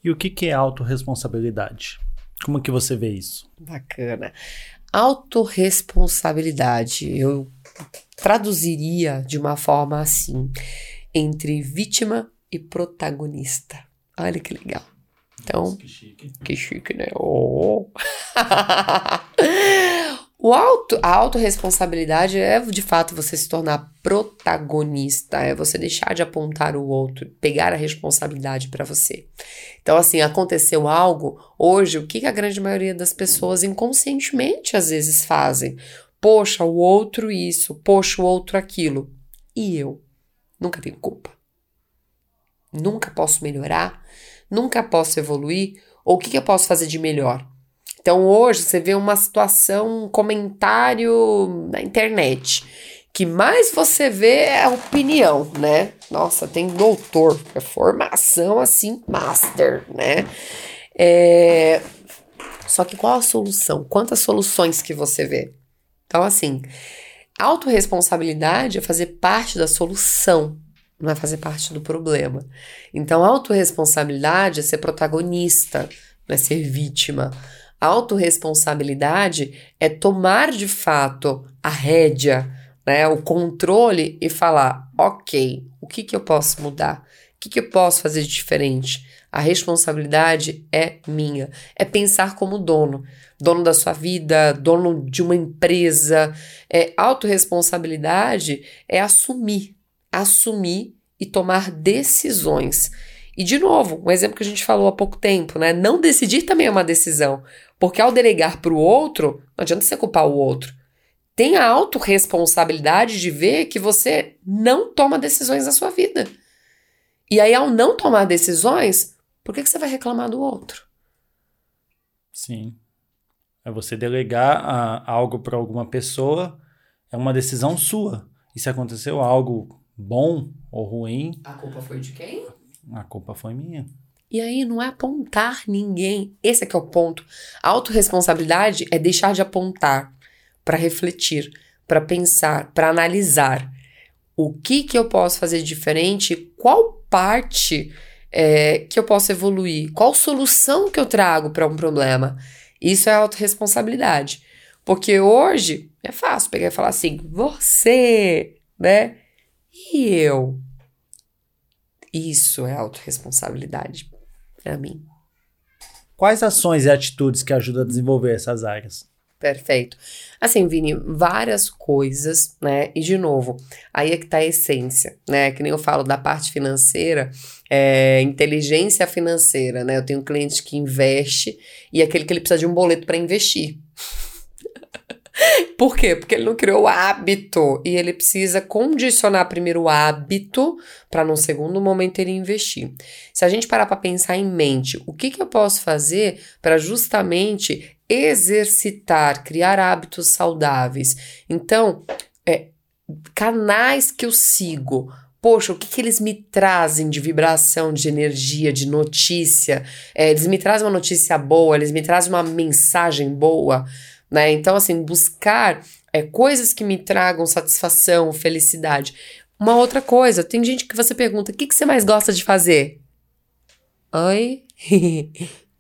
S1: E o que, que é autorresponsabilidade? Como que você vê isso?
S2: Bacana. Autoresponsabilidade, eu traduziria de uma forma assim, entre vítima e protagonista. Olha que legal. Então, que chique. Que chique, né? Oh. [LAUGHS] O auto, a autorresponsabilidade é de fato você se tornar protagonista, é você deixar de apontar o outro, pegar a responsabilidade para você. Então, assim, aconteceu algo, hoje, o que a grande maioria das pessoas inconscientemente às vezes fazem? Poxa, o outro isso, poxa, o outro aquilo. E eu? Nunca tenho culpa. Nunca posso melhorar, nunca posso evoluir, ou o que, que eu posso fazer de melhor? Então hoje você vê uma situação, um comentário na internet. Que mais você vê é opinião, né? Nossa, tem doutor, é formação assim, master, né? É... Só que qual a solução? Quantas soluções que você vê? Então, assim, autorresponsabilidade é fazer parte da solução, não é fazer parte do problema. Então, autorresponsabilidade é ser protagonista, não é ser vítima. Autoresponsabilidade é tomar de fato a rédea, né, o controle e falar: ok, o que, que eu posso mudar? O que, que eu posso fazer de diferente? A responsabilidade é minha. É pensar como dono, dono da sua vida, dono de uma empresa. É, autorresponsabilidade é assumir, assumir e tomar decisões. E, de novo, um exemplo que a gente falou há pouco tempo, né? Não decidir também é uma decisão. Porque ao delegar para o outro, não adianta você culpar o outro. Tem a autorresponsabilidade de ver que você não toma decisões na sua vida. E aí, ao não tomar decisões, por que, que você vai reclamar do outro?
S1: Sim. É você delegar a, algo para alguma pessoa, é uma decisão sua. E se aconteceu algo bom ou ruim.
S2: A culpa foi de quem?
S1: A culpa foi minha.
S2: E aí não é apontar ninguém. Esse é que é o ponto. A autorresponsabilidade é deixar de apontar para refletir, para pensar, para analisar. O que que eu posso fazer diferente? Qual parte é, que eu posso evoluir? Qual solução que eu trago para um problema? Isso é autorresponsabilidade. Porque hoje é fácil pegar e falar assim, você, né? E eu? Isso é autorresponsabilidade para mim.
S1: Quais ações e atitudes que ajudam a desenvolver essas áreas?
S2: Perfeito. Assim, Vini, várias coisas, né? E de novo, aí é que tá a essência, né? Que nem eu falo da parte financeira, é, inteligência financeira, né? Eu tenho um cliente que investe e aquele que ele precisa de um boleto para investir. [LAUGHS] Por quê? Porque ele não criou o hábito e ele precisa condicionar primeiro o hábito para num segundo momento ele investir. Se a gente parar para pensar em mente, o que, que eu posso fazer para justamente exercitar, criar hábitos saudáveis? Então, é, canais que eu sigo, poxa, o que, que eles me trazem de vibração, de energia, de notícia? É, eles me trazem uma notícia boa, eles me trazem uma mensagem boa né? Então, assim, buscar é, coisas que me tragam satisfação, felicidade. Uma outra coisa, tem gente que você pergunta: o que, que você mais gosta de fazer? Oi? [LAUGHS]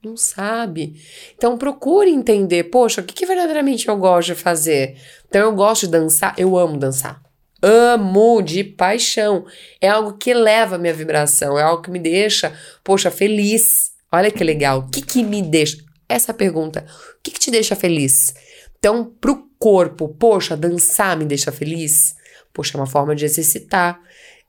S2: Não sabe. Então procure entender, poxa, o que, que verdadeiramente eu gosto de fazer? Então eu gosto de dançar, eu amo dançar. Amo de paixão. É algo que eleva a minha vibração, é algo que me deixa, poxa, feliz. Olha que legal. O que, que me deixa? Essa pergunta: o que, que te deixa feliz? Então, pro corpo, poxa, dançar me deixa feliz? Poxa, é uma forma de exercitar.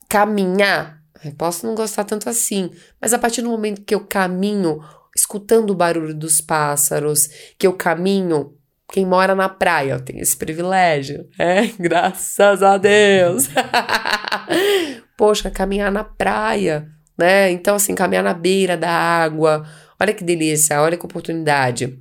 S2: Caminhar, eu posso não gostar tanto assim, mas a partir do momento que eu caminho, escutando o barulho dos pássaros, que eu caminho, quem mora na praia tem esse privilégio, é? [LAUGHS] Graças a Deus! [LAUGHS] Poxa, caminhar na praia, né? Então, assim, caminhar na beira da água, olha que delícia, olha que oportunidade.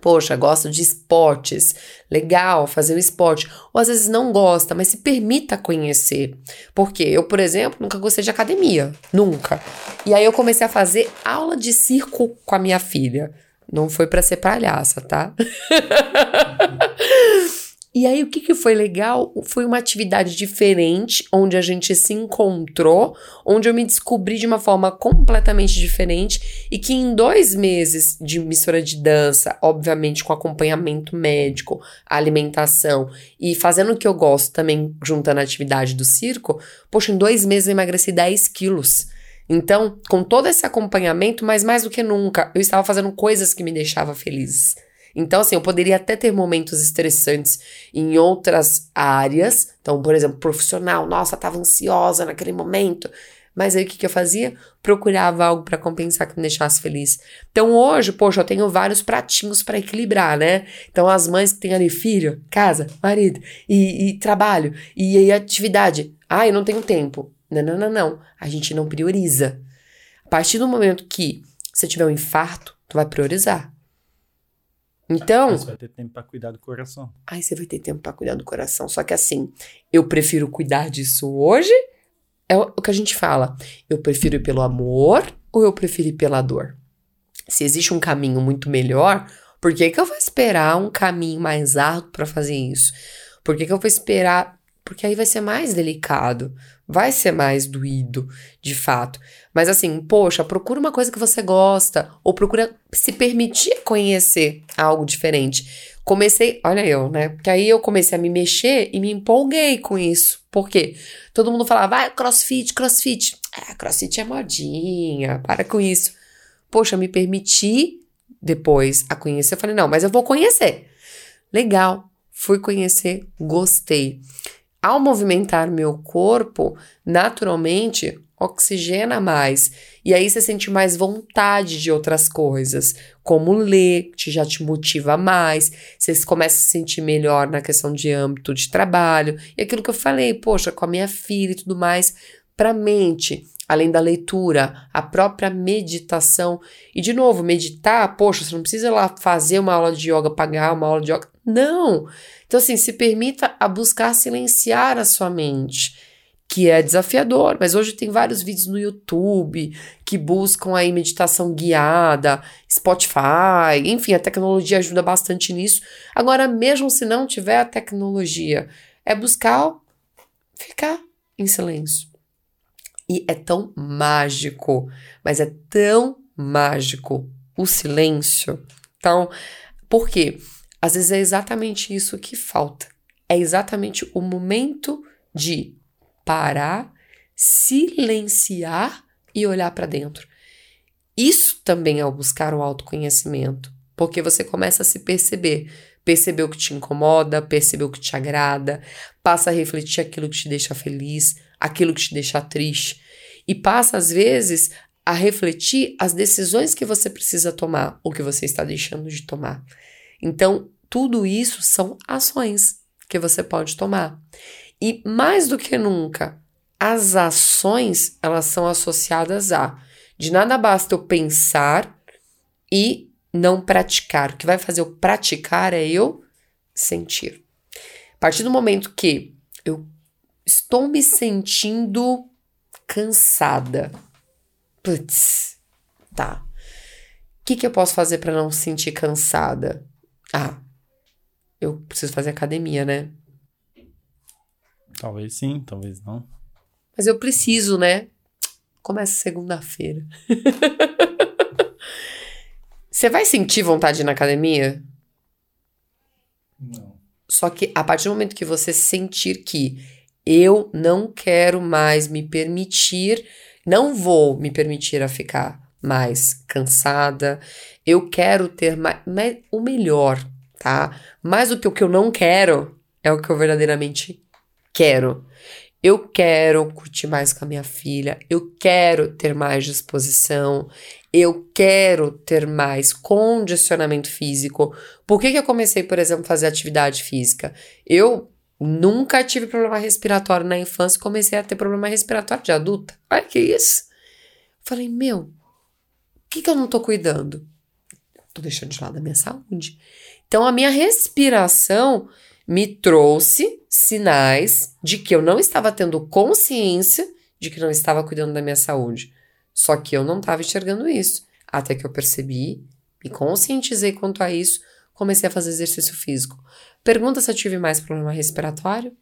S2: Poxa, gosto de esportes, legal fazer o esporte. Ou às vezes não gosta, mas se permita conhecer. Porque eu, por exemplo, nunca gostei de academia, nunca. E aí eu comecei a fazer aula de circo com a minha filha. Não foi para ser palhaça, tá? [LAUGHS] E aí, o que, que foi legal? Foi uma atividade diferente, onde a gente se encontrou, onde eu me descobri de uma forma completamente diferente e que em dois meses de mistura de dança, obviamente com acompanhamento médico, alimentação e fazendo o que eu gosto também, juntando a atividade do circo, poxa, em dois meses eu emagreci 10 quilos. Então, com todo esse acompanhamento, mas mais do que nunca, eu estava fazendo coisas que me deixavam feliz. Então, assim, eu poderia até ter momentos estressantes em outras áreas. Então, por exemplo, profissional, nossa, tava ansiosa naquele momento. Mas aí o que, que eu fazia? Procurava algo para compensar que me deixasse feliz. Então hoje, poxa, eu tenho vários pratinhos para equilibrar, né? Então as mães que têm ali filho, casa, marido e, e trabalho e, e atividade. Ah, eu não tenho tempo. Não, não, não, não. A gente não prioriza. A partir do momento que você tiver um infarto, tu vai priorizar. Então.
S1: Mas vai ter tempo para cuidar do coração.
S2: Aí você vai ter tempo para cuidar do coração. Só que assim, eu prefiro cuidar disso hoje. É o que a gente fala. Eu prefiro ir pelo amor ou eu prefiro ir pela dor? Se existe um caminho muito melhor, por que, que eu vou esperar um caminho mais árduo para fazer isso? Por que, que eu vou esperar? Porque aí vai ser mais delicado vai ser mais doído, de fato. Mas assim, poxa, procura uma coisa que você gosta, ou procura se permitir conhecer algo diferente. Comecei, olha eu, né? Porque aí eu comecei a me mexer e me empolguei com isso. Por quê? Todo mundo falava, vai, crossfit, crossfit. Ah, crossfit é modinha, para com isso. Poxa, me permiti depois a conhecer. Eu falei, não, mas eu vou conhecer. Legal, fui conhecer, gostei ao movimentar meu corpo, naturalmente oxigena mais. E aí você sente mais vontade de outras coisas, como ler, que já te motiva mais, você começa a se sentir melhor na questão de âmbito de trabalho. E aquilo que eu falei, poxa, com a minha filha e tudo mais, para mente, além da leitura, a própria meditação. E de novo, meditar, poxa, você não precisa lá fazer uma aula de yoga, pagar uma aula de yoga. Não! Então, assim, se permita a buscar silenciar a sua mente, que é desafiador, mas hoje tem vários vídeos no YouTube que buscam aí meditação guiada, Spotify, enfim, a tecnologia ajuda bastante nisso. Agora, mesmo se não tiver a tecnologia, é buscar ficar em silêncio. E é tão mágico, mas é tão mágico o silêncio. Então, por quê? Às vezes é exatamente isso que falta. É exatamente o momento de parar, silenciar e olhar para dentro. Isso também é o buscar o autoconhecimento, porque você começa a se perceber, perceber o que te incomoda, perceber o que te agrada, passa a refletir aquilo que te deixa feliz, aquilo que te deixa triste, e passa às vezes a refletir as decisões que você precisa tomar ou que você está deixando de tomar. Então, tudo isso são ações que você pode tomar. E mais do que nunca, as ações, elas são associadas a de nada basta eu pensar e não praticar. O que vai fazer eu praticar é eu sentir. A partir do momento que eu estou me sentindo cansada. Putz, tá. O que, que eu posso fazer para não sentir cansada? Ah, eu preciso fazer academia, né?
S1: Talvez sim, talvez não.
S2: Mas eu preciso, né? Começa segunda-feira. [LAUGHS] Você vai sentir vontade de ir na academia?
S1: Não.
S2: Só que a partir do momento que você sentir que eu não quero mais me permitir, não vou me permitir a ficar mais cansada, eu quero ter mais, mais, o melhor, tá? Mais do que o que eu não quero é o que eu verdadeiramente quero. Eu quero curtir mais com a minha filha, eu quero ter mais disposição, eu quero ter mais condicionamento físico. Por que, que eu comecei, por exemplo, a fazer atividade física? Eu nunca tive problema respiratório na infância, comecei a ter problema respiratório de adulta. Olha que isso. Falei, meu, que, que eu não tô cuidando? Tô deixando de lado a minha saúde. Então, a minha respiração me trouxe sinais de que eu não estava tendo consciência de que não estava cuidando da minha saúde. Só que eu não estava enxergando isso. Até que eu percebi, me conscientizei quanto a isso, comecei a fazer exercício físico. Pergunta se eu tive mais problema respiratório?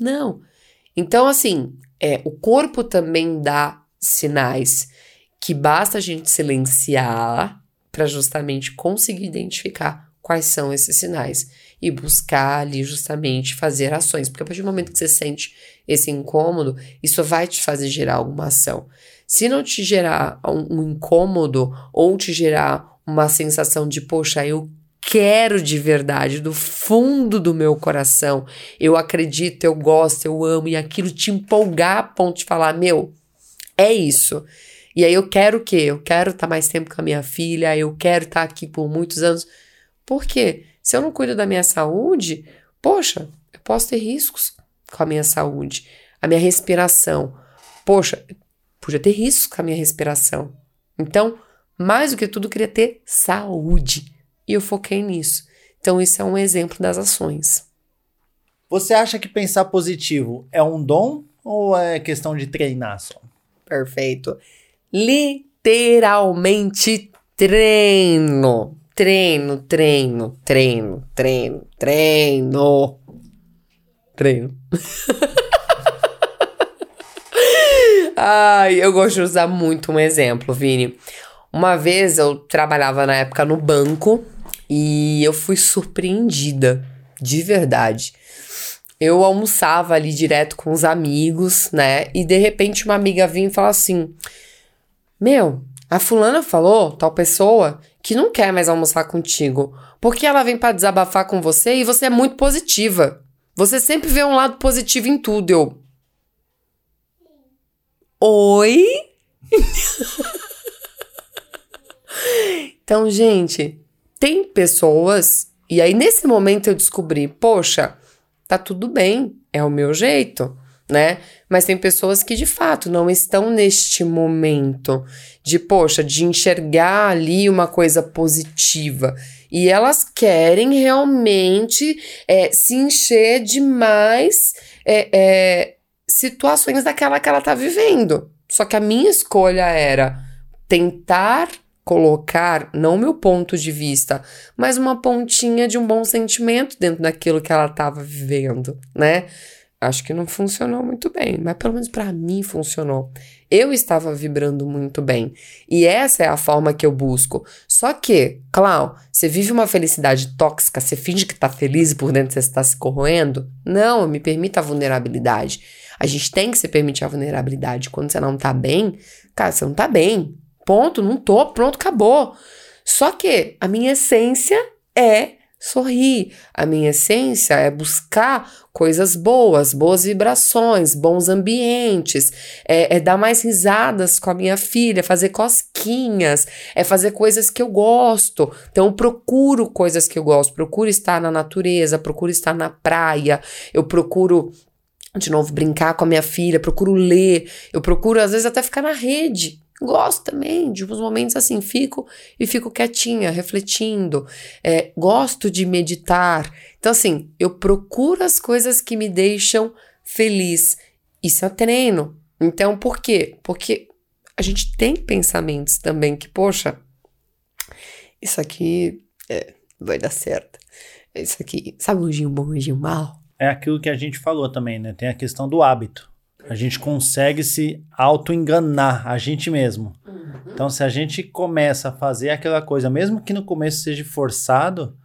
S2: Não. Então, assim, é, o corpo também dá sinais que basta a gente silenciar para justamente conseguir identificar quais são esses sinais e buscar ali justamente fazer ações, porque a partir do momento que você sente esse incômodo, isso vai te fazer gerar alguma ação. Se não te gerar um, um incômodo ou te gerar uma sensação de, poxa, eu quero de verdade, do fundo do meu coração, eu acredito, eu gosto, eu amo, e aquilo te empolgar a ponto de falar: meu, é isso. E aí eu quero o quê? Eu quero estar tá mais tempo com a minha filha, eu quero estar tá aqui por muitos anos. Por quê? Se eu não cuido da minha saúde, poxa, eu posso ter riscos com a minha saúde, a minha respiração. Poxa, podia ter riscos com a minha respiração. Então, mais do que tudo, eu queria ter saúde. E eu foquei nisso. Então, isso é um exemplo das ações.
S1: Você acha que pensar positivo é um dom ou é questão de treinar só?
S2: Perfeito. Literalmente treino. Treino, treino, treino, treino, treino. Treino. [LAUGHS] Ai, eu gosto de usar muito um exemplo, Vini. Uma vez eu trabalhava na época no banco e eu fui surpreendida, de verdade. Eu almoçava ali direto com os amigos, né? E de repente uma amiga vinha e falou assim: Meu, a fulana falou, tal pessoa, que não quer mais almoçar contigo, porque ela vem para desabafar com você e você é muito positiva. Você sempre vê um lado positivo em tudo. Eu. Oi? então, gente, tem pessoas, e aí nesse momento eu descobri, poxa, tá tudo bem, é o meu jeito, né? Mas tem pessoas que de fato não estão neste momento de, poxa, de enxergar ali uma coisa positiva. E elas querem realmente é, se encher de mais é, é, situações daquela que ela tá vivendo. Só que a minha escolha era tentar colocar, não meu ponto de vista, mas uma pontinha de um bom sentimento dentro daquilo que ela estava vivendo, né? Acho que não funcionou muito bem, mas pelo menos para mim funcionou. Eu estava vibrando muito bem. E essa é a forma que eu busco. Só que, Clau, você vive uma felicidade tóxica, você finge que tá feliz e por dentro você está se corroendo? Não, me permita a vulnerabilidade. A gente tem que se permitir a vulnerabilidade. Quando você não tá bem, cara, você não tá bem. Ponto, não tô, pronto, acabou. Só que a minha essência é sorrir. A minha essência é buscar coisas boas, boas vibrações, bons ambientes, é, é, dar mais risadas com a minha filha, fazer cosquinhas, é fazer coisas que eu gosto. Então, eu procuro coisas que eu gosto, procuro estar na natureza, procuro estar na praia, eu procuro. De novo, brincar com a minha filha, procuro ler, eu procuro, às vezes, até ficar na rede, Gosto também de uns momentos assim, fico e fico quietinha, refletindo. É, gosto de meditar. Então, assim, eu procuro as coisas que me deixam feliz. Isso é treino. Então, por quê? Porque a gente tem pensamentos também que, poxa, isso aqui é, vai dar certo. Isso aqui, sabe um dia bom, um dia mal?
S1: É aquilo que a gente falou também, né? Tem a questão do hábito a gente consegue se auto-enganar a gente mesmo. Uhum. Então, se a gente começa a fazer aquela coisa, mesmo que no começo seja forçado,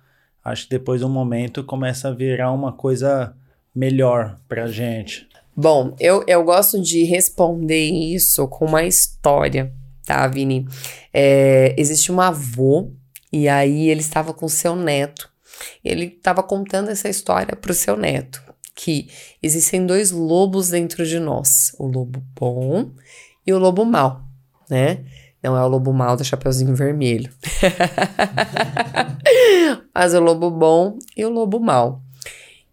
S1: acho que depois de um momento começa a virar uma coisa melhor pra gente.
S2: Bom, eu, eu gosto de responder isso com uma história, tá, Vini? É, existe um avô, e aí ele estava com seu neto. Ele estava contando essa história pro seu neto que existem dois lobos dentro de nós: o lobo bom e o lobo mau, né? Não é o lobo mau do Chapeuzinho Vermelho. [LAUGHS] Mas o lobo bom e o lobo mau.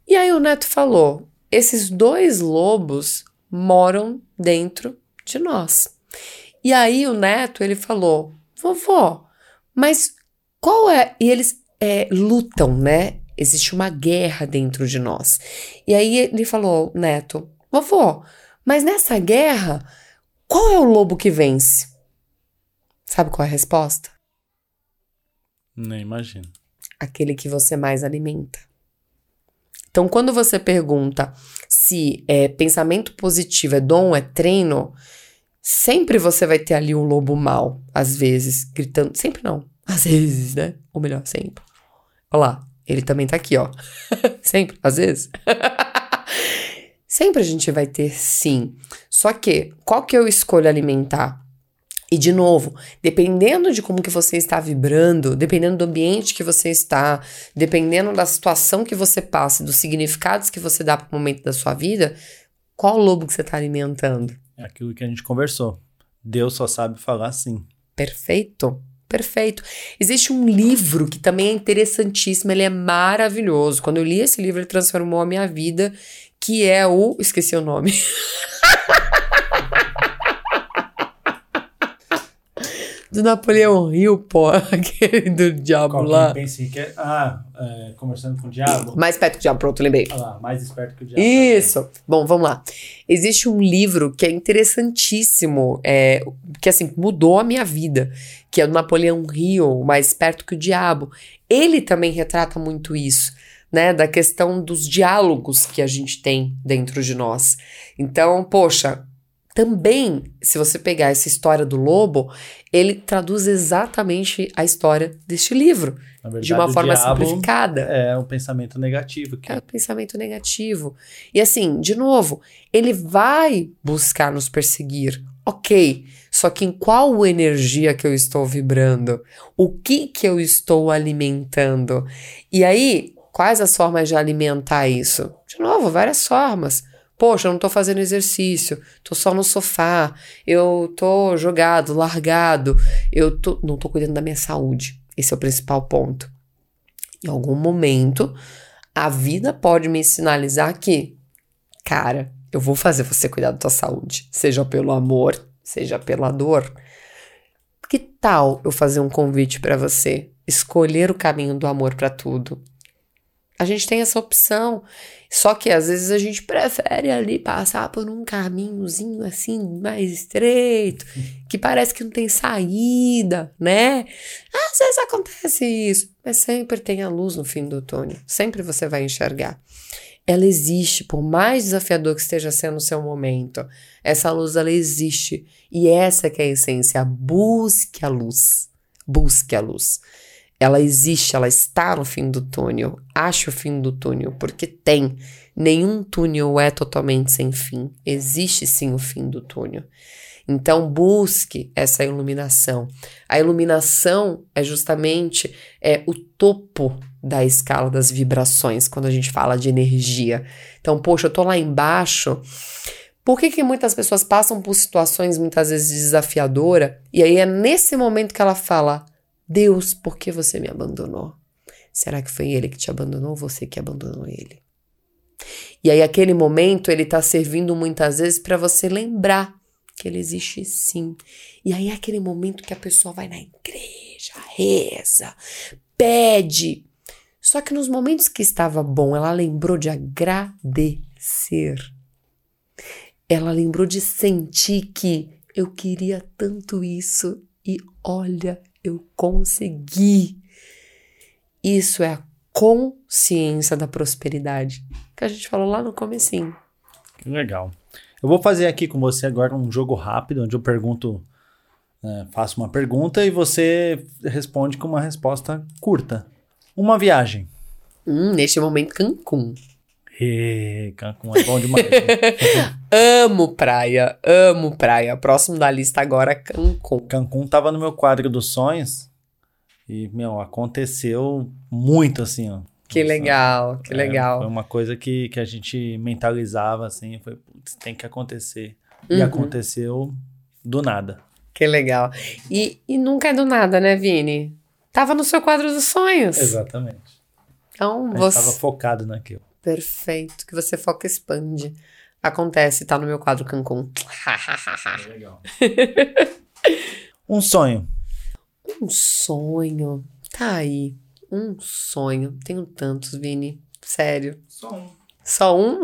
S2: E aí o neto falou: esses dois lobos moram dentro de nós. E aí o neto, ele falou, vovó, mas qual é... E eles é, lutam, né? Existe uma guerra dentro de nós. E aí ele falou, neto, vovó, mas nessa guerra, qual é o lobo que vence? Sabe qual é a resposta?
S1: Nem imagino.
S2: Aquele que você mais alimenta. Então, quando você pergunta se é, pensamento positivo é dom, é treino, sempre você vai ter ali um lobo mal, às vezes, gritando. Sempre não, às vezes, né? Ou melhor, sempre. Olha lá, ele também tá aqui, ó. [LAUGHS] sempre, às vezes. [LAUGHS] sempre a gente vai ter sim. Só que, qual que eu escolho alimentar? E de novo, dependendo de como que você está vibrando, dependendo do ambiente que você está, dependendo da situação que você passa, dos significados que você dá para o momento da sua vida, qual lobo que você está alimentando?
S1: É aquilo que a gente conversou. Deus só sabe falar sim.
S2: Perfeito. Perfeito. Existe um livro que também é interessantíssimo, ele é maravilhoso. Quando eu li esse livro, ele transformou a minha vida, que é o. Esqueci o nome. [LAUGHS] do Napoleão Hill, pô, [LAUGHS] aquele do diabo
S1: Qual
S2: lá.
S1: que pense que é? Ah, é, conversando com o diabo.
S2: Mais perto que o diabo, pronto, lembrei.
S1: Ah lá, mais esperto que o diabo.
S2: Isso. Bom, vamos lá. Existe um livro que é interessantíssimo, é, que assim, mudou a minha vida, que é do Napoleão Hill, Mais Esperto que o Diabo. Ele também retrata muito isso, né, da questão dos diálogos que a gente tem dentro de nós. Então, poxa, também, se você pegar essa história do lobo, ele traduz exatamente a história deste livro.
S1: Verdade,
S2: de uma forma simplificada.
S1: É um pensamento negativo. Que...
S2: É um pensamento negativo. E assim, de novo, ele vai buscar nos perseguir. Ok. Só que em qual energia que eu estou vibrando? O que que eu estou alimentando? E aí, quais as formas de alimentar isso? De novo, várias formas. Poxa, eu não tô fazendo exercício, tô só no sofá, eu tô jogado, largado, eu tô, não tô cuidando da minha saúde. Esse é o principal ponto. Em algum momento, a vida pode me sinalizar que, cara, eu vou fazer você cuidar da tua saúde, seja pelo amor, seja pela dor. Que tal eu fazer um convite para você escolher o caminho do amor para tudo? A gente tem essa opção. Só que às vezes a gente prefere ali passar por um caminhozinho assim mais estreito, [LAUGHS] que parece que não tem saída, né? Às vezes acontece isso, mas sempre tem a luz no fim do túnel. Sempre você vai enxergar. Ela existe, por mais desafiador que esteja sendo o seu momento. Essa luz ela existe e essa que é a essência. Busque a luz. Busque a luz ela existe, ela está no fim do túnel. Ache o fim do túnel, porque tem. Nenhum túnel é totalmente sem fim. Existe sim o fim do túnel. Então busque essa iluminação. A iluminação é justamente é o topo da escala das vibrações quando a gente fala de energia. Então, poxa, eu tô lá embaixo. Por que, que muitas pessoas passam por situações muitas vezes desafiadoras e aí é nesse momento que ela fala: Deus, por que você me abandonou? Será que foi ele que te abandonou ou você que abandonou ele? E aí, aquele momento, ele está servindo muitas vezes para você lembrar que ele existe sim. E aí, é aquele momento que a pessoa vai na igreja, reza, pede. Só que nos momentos que estava bom, ela lembrou de agradecer. Ela lembrou de sentir que eu queria tanto isso e olha, eu consegui. Isso é a consciência da prosperidade que a gente falou lá no comecinho.
S1: Que legal. Eu vou fazer aqui com você agora um jogo rápido, onde eu pergunto, é, faço uma pergunta e você responde com uma resposta curta. Uma viagem.
S2: Hum, neste momento, Cancún.
S1: E, Cancún é bom demais. [LAUGHS]
S2: amo praia, amo praia. Próximo da lista agora, Cancún.
S1: Cancún tava no meu quadro dos sonhos e, meu, aconteceu muito assim, ó.
S2: Que Nossa, legal, que
S1: é,
S2: legal.
S1: Foi uma coisa que, que a gente mentalizava assim, foi, putz, tem que acontecer. Uhum. E aconteceu do nada.
S2: Que legal. E, e nunca é do nada, né, Vini? Tava no seu quadro dos sonhos.
S1: Exatamente.
S2: Então, você...
S1: Tava focado naquilo.
S2: Perfeito. Que você foca e expande. Acontece, tá no meu quadro Cancún. [LAUGHS]
S1: Legal. Um sonho.
S2: Um sonho. Tá aí. Um sonho. Tenho tantos, Vini. Sério.
S1: Só um.
S2: Só um?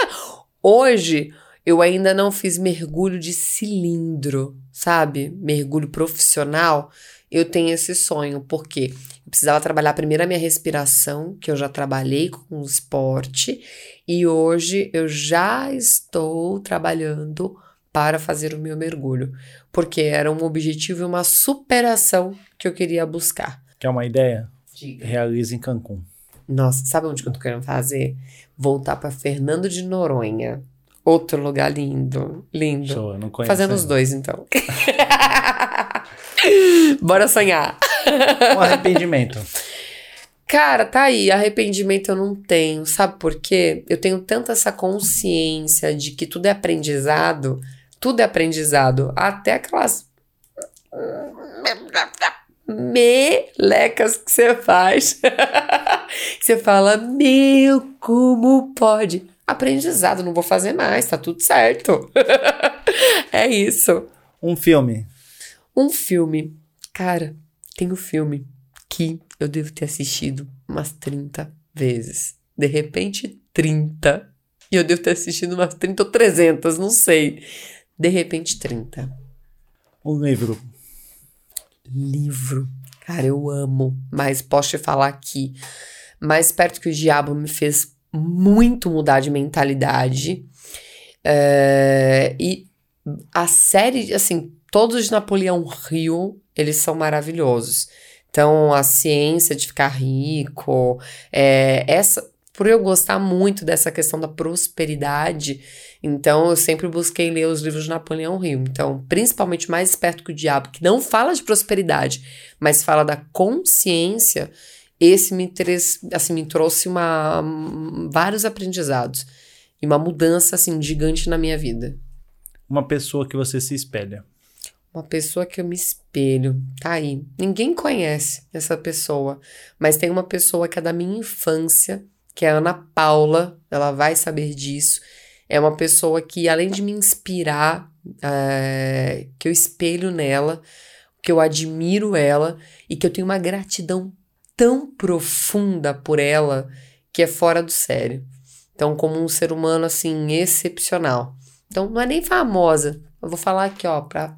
S2: [LAUGHS] Hoje eu ainda não fiz mergulho de cilindro, sabe? Mergulho profissional. Eu tenho esse sonho, porque eu precisava trabalhar primeiro a minha respiração, que eu já trabalhei com o esporte, e hoje eu já estou trabalhando para fazer o meu mergulho, porque era um objetivo e uma superação que eu queria buscar.
S1: Quer uma ideia?
S2: Diga.
S1: Realize em Cancún.
S2: Nossa, sabe onde que eu tô querendo fazer? Voltar para Fernando de Noronha. Outro lugar lindo, lindo.
S1: Show, eu não conheço.
S2: Fazendo os
S1: ainda.
S2: dois, então. [LAUGHS] Bora sonhar.
S1: Um arrependimento.
S2: Cara, tá aí, arrependimento eu não tenho. Sabe por quê? Eu tenho tanta essa consciência de que tudo é aprendizado. Tudo é aprendizado. Até aquelas. Melecas que você faz. [LAUGHS] que você fala, meu, como pode? Aprendizado, não vou fazer mais, tá tudo certo. [LAUGHS] é isso.
S1: Um filme.
S2: Um filme. Cara, tem um filme que eu devo ter assistido umas 30 vezes. De repente, 30. E eu devo ter assistido umas 30 ou 300, não sei. De repente, 30.
S1: Um livro.
S2: Livro. Cara, eu amo. Mas posso te falar que Mais Perto que o Diabo me fez muito mudar de mentalidade. É, e a série, assim, todos de Napoleão Rio, eles são maravilhosos. Então, a ciência de ficar rico, é, essa, por eu gostar muito dessa questão da prosperidade, então eu sempre busquei ler os livros de Napoleão Rio. Então, principalmente mais esperto que o diabo, que não fala de prosperidade, mas fala da consciência, esse me, tres- assim, me trouxe uma, vários aprendizados e uma mudança assim gigante na minha vida.
S1: Uma pessoa que você se espelha.
S2: Uma pessoa que eu me espelho, tá aí. Ninguém conhece essa pessoa, mas tem uma pessoa que é da minha infância, que é a Ana Paula, ela vai saber disso. É uma pessoa que, além de me inspirar, é, que eu espelho nela, que eu admiro ela e que eu tenho uma gratidão tão profunda por ela que é fora do sério. Então, como um ser humano assim excepcional. Então, não é nem famosa. Eu vou falar aqui, ó, pra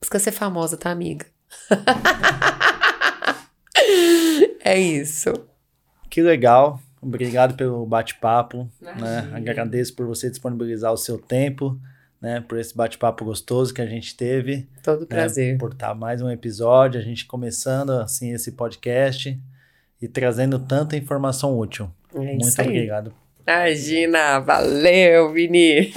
S2: busca ser famosa, tá, amiga? [LAUGHS] é isso.
S1: Que legal. Obrigado pelo bate-papo. Né? Agradeço por você disponibilizar o seu tempo, né? Por esse bate-papo gostoso que a gente teve.
S2: Todo
S1: né,
S2: prazer.
S1: por estar mais um episódio, a gente começando assim esse podcast e trazendo tanta informação útil.
S2: É
S1: Muito
S2: isso aí.
S1: obrigado.
S2: Imagina, valeu, Vini.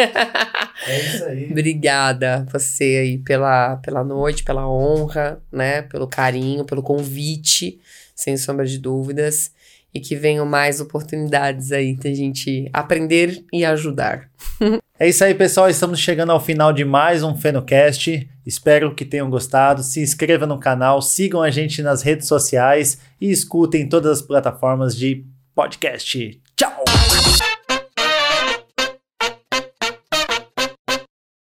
S1: É isso aí. [LAUGHS]
S2: Obrigada você aí pela, pela noite, pela honra, né? Pelo carinho, pelo convite, sem sombra de dúvidas. E que venham mais oportunidades aí da gente aprender e ajudar. [LAUGHS]
S1: É isso aí, pessoal. Estamos chegando ao final de mais um FenoCast. Espero que tenham gostado. Se inscreva no canal, sigam a gente nas redes sociais e escutem todas as plataformas de podcast.